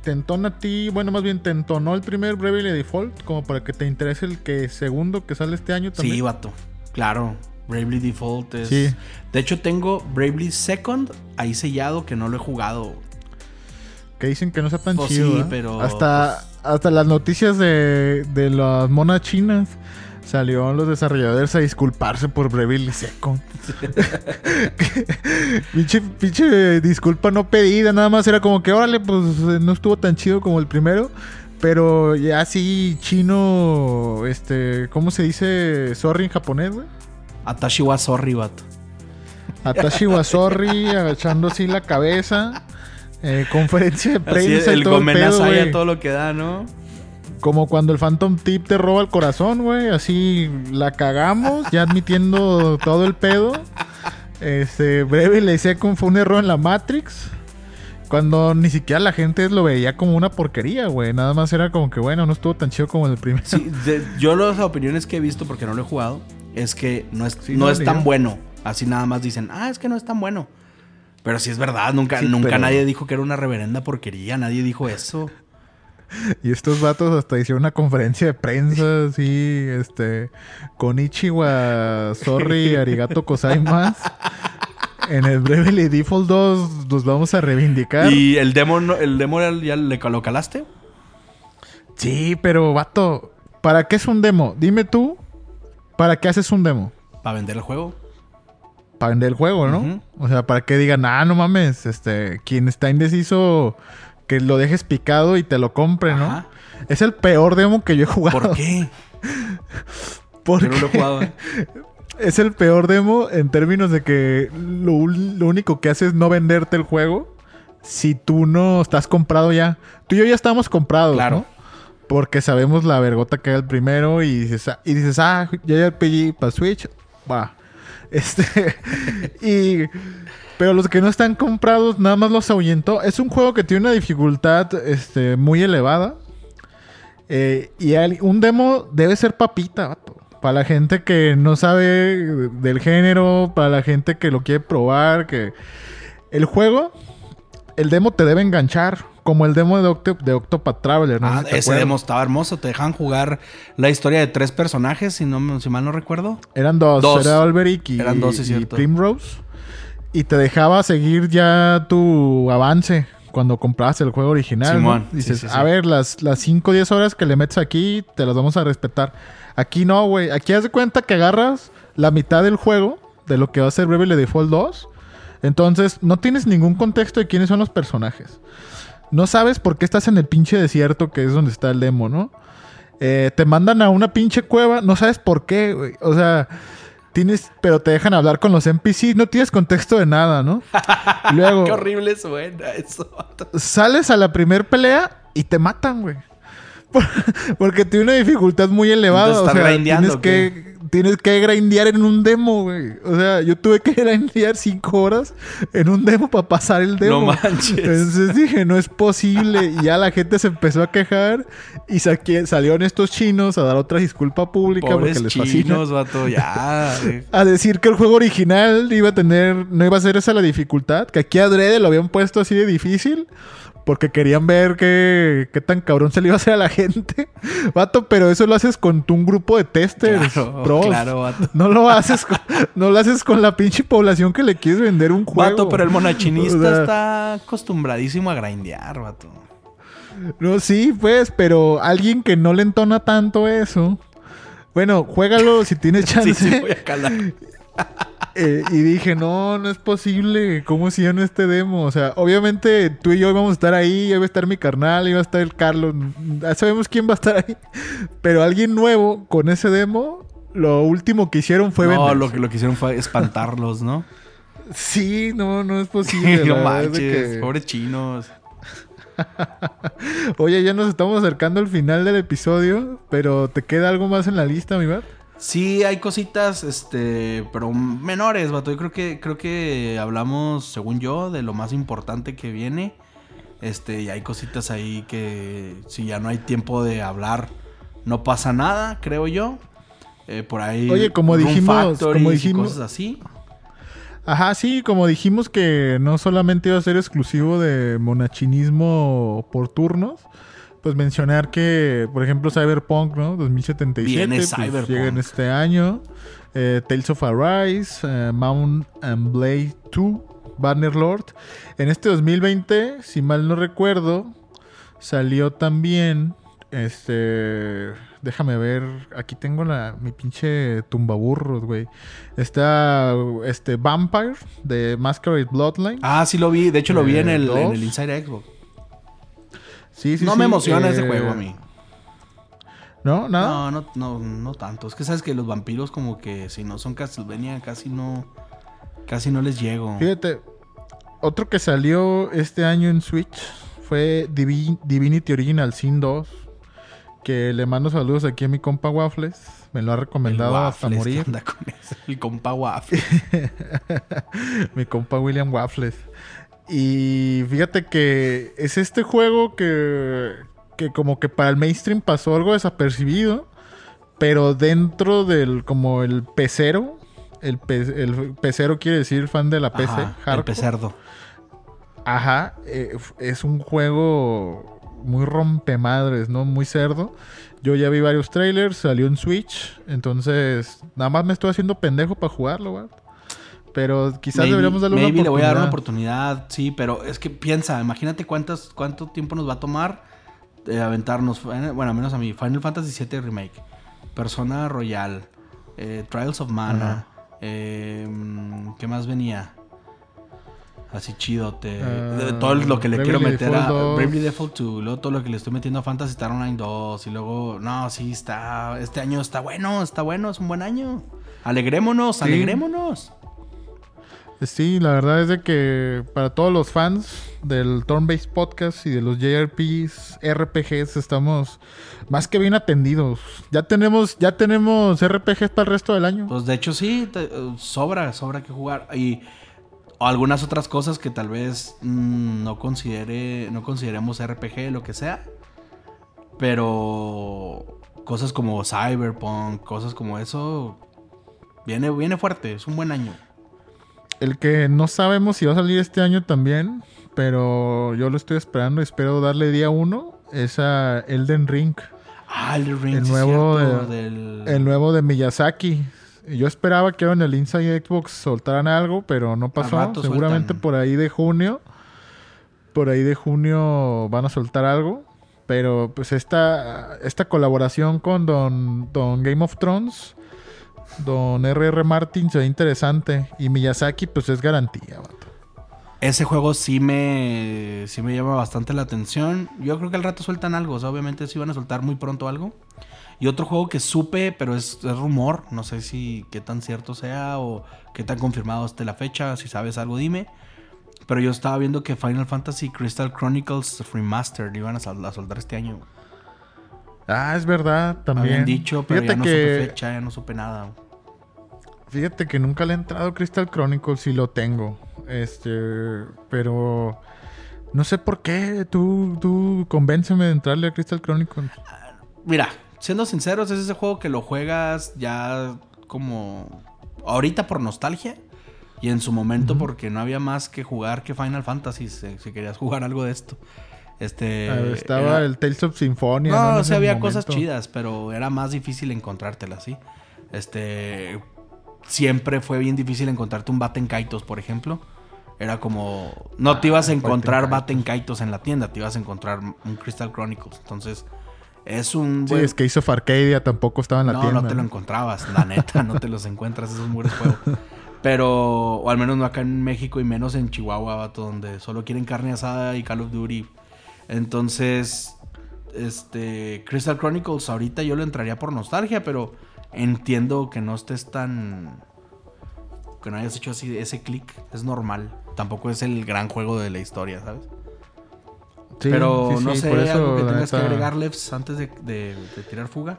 ¿te entona a ti, bueno, más bien te entonó el primer Bravely Default como para que te interese el que segundo que sale este año también? Sí, vato. Claro. Bravely Default es. Sí. De hecho, tengo Bravely Second ahí sellado que no lo he jugado. Que dicen que no está tan Pues chido. sí, ¿eh? pero, Hasta, hasta las noticias de, de las monas chinas salieron los desarrolladores a disculparse por Second. pinche, pinche disculpa no pedida, nada más era como que, órale, pues eh, no estuvo tan chido como el primero. Pero ya sí, chino, este, ¿cómo se dice sorry en japonés, güey? Atashi wa sorry, vato. Atashi wa sorry, agachando así la cabeza. Eh, conferencia de prensa el el pedo, Gomenasai güey. a todo lo que da, ¿no? Como cuando el Phantom Tip te roba el corazón, güey. Así la cagamos, ya admitiendo todo el pedo. Este, breve le Second fue un error en la Matrix. Cuando ni siquiera la gente lo veía como una porquería, güey. Nada más era como que, bueno, no estuvo tan chido como el primero. Sí, de- yo las opiniones que he visto, porque no lo he jugado, es que no es, Sí, no no, es tan bueno. Así nada más dicen, ah, es que no es tan bueno. Pero sí es verdad, nunca, Sí, nunca pero- nadie dijo que era una reverenda porquería, nadie dijo eso. Y estos vatos hasta hicieron una conferencia de prensa, así, este, con Ichiwa, sorry, arigato más En el Bravely Default 2 nos vamos a reivindicar. ¿Y el demo, el demo ya ya le lo calaste? Sí, pero vato, ¿para qué es un demo? Dime tú, ¿para qué haces un demo? Para vender el juego. Para vender el juego, ¿no? O sea, para que digan, ah, no mames, este, quien está indeciso, que lo dejes picado y te lo compre, ¿no? Ajá. Es el peor demo que yo he jugado. ¿Por qué? Porque no lo he jugado. ¿eh? es el peor demo en términos de que lo, único que hace es no venderte el juego si tú no estás comprado ya. Tú y yo ya estamos comprados, Claro. ¿no? Porque sabemos la vergota que era el primero y dices, ah, y dices, ah, ya hay RPG para Switch, va. Este, y, pero los que no están comprados nada más los ahuyentó. Es un juego que tiene una dificultad este, muy elevada. Eh, y un demo debe ser papita. Para la gente que no sabe del género, para la gente que lo quiere probar, que... El juego, el demo te debe enganchar, como el demo de, Octo- de Octopath Traveler. ¿no? Ah, ese acuerdas. demo estaba hermoso. Te dejan jugar la historia de tres personajes, si, no, si mal no recuerdo. Eran dos, Dos. era Olberic y, Eran dos, sí, y. Primrose. Y te dejaba seguir ya tu avance cuando comprabas el juego original. ¿no? Simón, sí, Dices, sí, sí. a ver, las, las 5 o 10 horas que le metes aquí, te las vamos a respetar. Aquí no, güey. Aquí haz de cuenta que agarras la mitad del juego de lo que va a ser Bravely Default 2. Entonces, no tienes ningún contexto de quiénes son los personajes. No sabes por qué estás en el pinche desierto, que es donde está el demo, ¿no? Eh, te mandan a una pinche cueva, no sabes por qué, güey. O sea, tienes, pero te dejan hablar con los NPCs, no tienes contexto de nada, ¿no? Luego Qué horrible suena eso. sales a la primer pelea y te matan, güey. Por- Porque tiene una dificultad muy elevada. O ¿estás sea, tienes que, tienes que grindear en un demo, güey. O sea, yo tuve que grindear cinco horas en un demo para pasar el demo. No manches. Entonces dije, no es posible. Y ya la gente se empezó a quejar. Y saqué- salieron estos chinos a dar otra disculpa pública Pobres porque les fascina. chinos, vato. Ya. A decir que el juego original iba a tener, no iba a ser esa la dificultad, que aquí adrede lo habían puesto así de difícil, porque querían ver qué, qué tan cabrón se le iba a hacer a la gente. Vato, pero eso lo haces con tu- un grupo de testers, Claro, pros. claro, vato. No lo haces con, no lo haces con la pinche población que le quieres vender un juego. Vato, pero el monachinista O sea, está acostumbradísimo a grindear, vato. No, sí, pues, pero alguien que no le entona tanto eso. Bueno, juégalo si tienes chance. Sí, sí, voy a calar. Eh, y dije, no, no es posible. ¿Cómo hicieron este demo? O sea, obviamente tú y yo íbamos a estar ahí, iba a estar mi carnal, iba a estar el Carlos. Ya sabemos quién va a estar ahí. Pero alguien nuevo con ese demo, lo último que hicieron fue No, lo que, lo que hicieron fue espantarlos, ¿no? Sí, no, no es posible. no manches, que- pobres chinos. Oye, ya nos estamos acercando al final del episodio, pero ¿te queda algo más en la lista, mi Bart? Sí, hay cositas, este, pero menores, vato. Yo creo que, creo que hablamos, según yo, de lo más importante que viene. Este, y hay cositas ahí que si ya no hay tiempo de hablar, no pasa nada, creo yo. Eh, por ahí. Oye, como dijimos- como y dijimos- cosas así. Ajá, sí, como dijimos que no solamente iba a ser exclusivo de monachinismo por turnos, pues mencionar que, por ejemplo, Cyberpunk, ¿no? 2077, Viene pues, llega en este año. Eh, Tales of Arise, eh, Mount and Blade 2, Bannerlord. En este 2020, si mal no recuerdo, salió también, este, déjame ver, aquí tengo la, mi pinche tumbaburros, güey. Está, este, Vampire de Masquerade Bloodline. Ah, sí lo vi. De hecho, lo vi en Eh, el, en el Inside Xbox. Sí, sí, no sí, me emociona ese eh, juego a mí. ¿No? ¿Nada? No, no, no, no tanto. Es que sabes que los vampiros, como que si no son Castlevania, casi no. Casi no les llego. Fíjate, otro que salió este año en Switch fue Divi- Divinity Original Sin 2. Que le mando saludos aquí a mi compa Waffles. Me lo ha El recomendado hasta Waffles, morir. ¿qué onda con eso? El compa Waffle. mi compa William Waffles. Y fíjate que es este juego que, que como que para el mainstream pasó algo desapercibido. Pero dentro del como el pecero. El, pe- el pecero quiere decir fan de la PC. Ajá, el pecerdo. Ajá, eh, es un juego muy rompemadres, ¿no? Muy cerdo. Yo ya vi varios trailers, salió en Switch, entonces nada más me estoy haciendo pendejo para jugarlo, güey. Pero quizás Maybe- deberíamos darle una maybe oportunidad. le voy a dar una oportunidad, sí, pero es que piensa, imagínate cuántas, cuánto tiempo nos va a tomar eh, aventarnos, eh, bueno, menos a mí, Final Fantasy VII Remake, Persona Royal, eh, Trials of Mana, eh, mm, ¿qué más venía? Así chidote. Ah, de todo lo que le quiero meter a Default 2. Bravely Default 2, luego todo lo que le estoy metiendo a Fantasy Star Online 2 y luego, no, sí, está, este año está bueno, está bueno, es un buen año. Alegrémonos, Sí. alegrémonos. Sí, la verdad es de que para todos los fans del Turn-Based Podcast y de los JRPGs, RPGs, estamos más que bien atendidos. Ya tenemos, ya tenemos RPGs para el resto del año. Pues de hecho sí, sobra, sobra que jugar. Y algunas otras cosas que tal vez mm, no considere, no consideremos RPG, lo que sea. Pero cosas como Cyberpunk, cosas como eso, viene, viene fuerte, es un buen año. El que no sabemos si va a salir este año también, pero yo lo estoy esperando, espero darle día uno, es a Elden Ring, Ah, el Ring, El sí, nuevo cierto, de- del... el nuevo de Miyazaki. Yo esperaba que en el Inside Xbox soltaran algo, pero no pasó. Seguramente sueltan. por ahí de junio, por ahí de junio van a soltar algo. Pero pues esta, esta colaboración con Don, Don Game of Thrones, Don R.R. Martin se ve interesante. Y Miyazaki pues es garantía, vato. Ese juego sí me, sí me llama bastante la atención. Yo creo que al rato sueltan algo. O sea, obviamente sí van a soltar muy pronto algo. Y otro juego que supe, pero es, rumor. No sé si qué tan cierto sea o qué tan confirmado esté la fecha. Si sabes algo, dime. Pero yo estaba viendo que Final Fantasy Crystal Chronicles Remastered iban a, sol- a soltar este año. Ah, es verdad, también. Habían dicho, pero fíjate ya no que, supe fecha, ya no supe nada. Fíjate que nunca le he entrado Crystal Chronicles, sí lo tengo. Este, pero no sé por qué. Tú, tú convénceme de entrarle a Crystal Chronicles. Mira, siendo sinceros, es ese juego que lo juegas ya como ahorita por nostalgia y en su momento porque no había más que jugar que Final Fantasy si, si querías jugar algo de esto. Este Ah, estaba era- el Tales of Symphonia. No, En o sea, había momento. cosas chidas, pero era más difícil encontrártelas, ¿sí? Este siempre fue bien difícil encontrarte un Baten Kaitos, por ejemplo. Era como no te ibas a Ah, encontrar Baten Kaitos en la tienda, te ibas a encontrar un Crystal Chronicles. Entonces, es un Sí, es que of Arcadia tampoco estaba en la no, tienda. no te lo encontrabas, la neta, no te los encuentras esos muros juegos. Pero, o al menos no acá en México y menos en Chihuahua, vato, donde solo quieren carne asada y Call of Duty. Entonces, este, Crystal Chronicles ahorita yo lo entraría por nostalgia, pero entiendo que no estés tan... Que no hayas hecho así ese clic, es normal. Tampoco es el gran juego de la historia, ¿sabes? Sí, pero sí, no sí, sé, por eso, algo que tengas que agregar, Levs, antes de, de- de tirar fuga.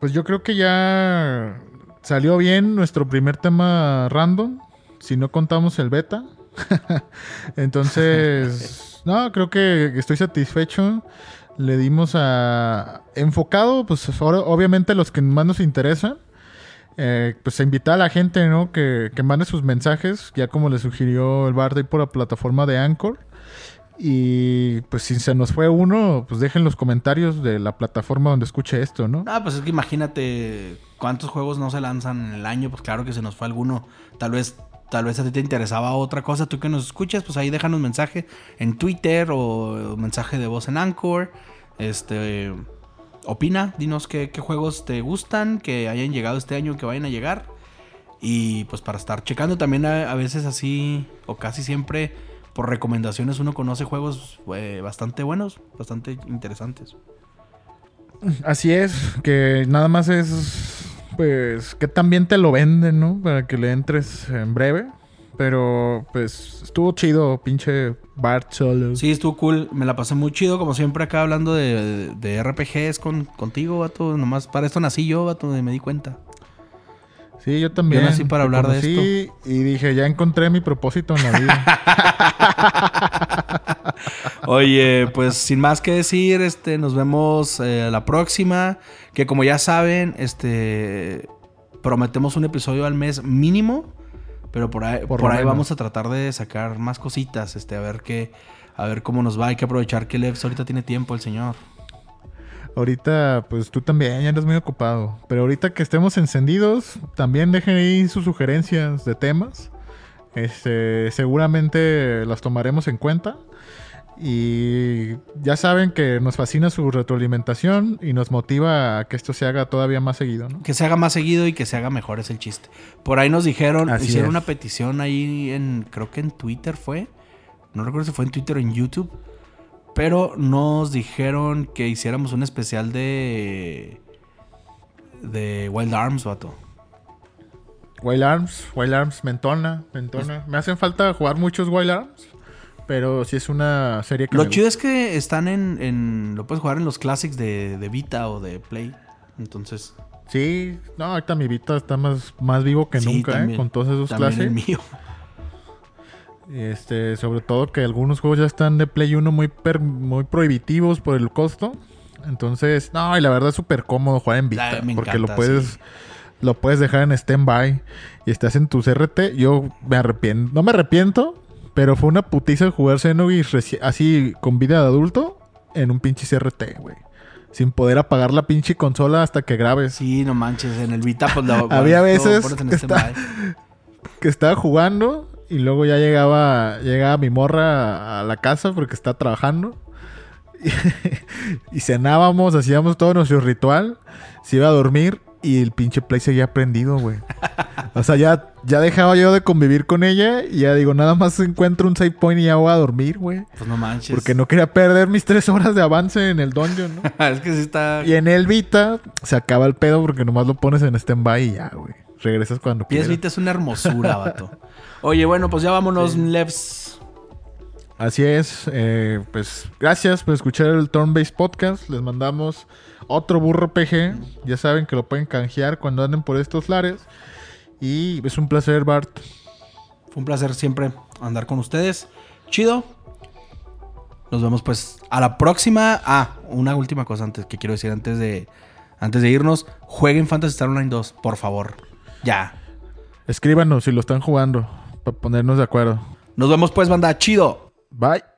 Pues yo creo que ya salió bien nuestro primer tema random, si no contamos el beta. Entonces, no, creo que estoy satisfecho. Le dimos a enfocado, pues obviamente los que más nos interesan. eh, pues invitar a la gente, ¿no? Que, mande sus mensajes, ya como le sugirió el Bard ahí por la plataforma de Anchor. Y pues si se nos fue uno, pues dejen los comentarios de la plataforma donde escuche esto, ¿no? Ah, pues es que imagínate cuántos juegos no se lanzan en el año, pues claro que se nos fue alguno. Tal vez, tal vez a ti te interesaba otra cosa, tú que nos escuchas, pues ahí déjanos mensaje en Twitter o mensaje de voz en Anchor. Este, opina, dinos qué, qué juegos te gustan, que hayan llegado este año, que vayan a llegar. Y pues para estar checando también a, veces así, o casi siempre, por recomendaciones uno conoce juegos eh, bastante buenos, bastante interesantes. Así es, que nada más es, pues, que también te lo venden, ¿no? Para que le entres en breve. Pero, pues, estuvo chido, pinche Bart solo. Sí, estuvo cool. Me la pasé muy chido, como siempre, acá hablando de, de RPGs con, contigo, vato. Nomás para esto nací yo, vato, me di cuenta. Sí, yo también. Yo nací para hablar de conocí Y dije, ya encontré mi propósito en la vida. Oye, pues sin más que decir, este, nos vemos eh, la próxima. Que como ya saben, este, prometemos un episodio al mes mínimo. Pero por ahí, Por ahí vamos a tratar de sacar más cositas, este, a ver qué, a ver cómo nos va. Hay que aprovechar que Levs ahorita tiene tiempo, el señor. Ahorita, pues, tú también ya eres muy ocupado. Pero ahorita que estemos encendidos, también dejen ahí sus sugerencias de temas. Este, seguramente las tomaremos en cuenta. Y ya saben que nos fascina su retroalimentación y nos motiva a que esto se haga todavía más seguido, ¿no? Que se haga más seguido y que se haga mejor es el chiste. Por ahí nos dijeron, Así hicieron es. una petición ahí en, creo que en Twitter fue. No recuerdo si fue en Twitter o en YouTube. Pero nos dijeron que hiciéramos un especial de. De Wild Arms, vato. Wild Arms, Wild Arms, Mentona, Mentona. Me hacen falta jugar muchos Wild Arms, pero sí es una serie que Lo me chido es que están en, en- Lo puedes jugar en los classics de, de Vita o de Play. Entonces. Sí, no, ahorita mi Vita está más, más vivo que sí, nunca, ¿eh? Con todos esos clases. mío. Este, sobre todo que algunos juegos ya están de Play 1 muy, per- muy prohibitivos por el costo. Entonces, no, y la verdad es súper cómodo jugar en Vita. Porque encanta, lo puedes, sí. lo puedes dejar en stand-by y estás en tu CRT. Yo me arrepiento, no me arrepiento, pero fue una putiza jugar Xenogears así con vida de adulto en un pinche CRT, güey. Sin poder apagar la pinche consola hasta que grabes. Sí, no manches. En el Vita, pues lo- Había lo veces en que está- que estaba jugando y luego ya llegaba llegaba mi morra a la casa porque está trabajando y, cenábamos, hacíamos todo nuestro ritual, se iba a dormir y el pinche play seguía prendido, güey. O sea, ya, ya dejaba yo de convivir con ella y ya digo, nada más encuentro un save point y ya voy a dormir, güey. Pues no manches. Porque no quería perder mis tres horas de avance en el dungeon, ¿no? es que sí está. Y en el Vita se acaba el pedo porque nomás lo pones en stand-by y ya, güey. Regresas cuando quieras. Vita es una hermosura, vato. Oye, bueno, pues ya vámonos, Levs. Así es, eh, pues gracias por escuchar el Turn Based Podcast. Les mandamos otro burro PG. Ya saben que lo pueden canjear cuando anden por estos lares. Y es un placer, Bart. Fue un placer siempre andar con ustedes. Chido. Nos vemos pues a la próxima. Ah, una última cosa antes que quiero decir antes de antes de irnos, jueguen Fantasy Star Online 2, por favor. Ya. Escríbanos si lo están jugando para ponernos de acuerdo. Nos vemos pues, banda. Chido. Bye.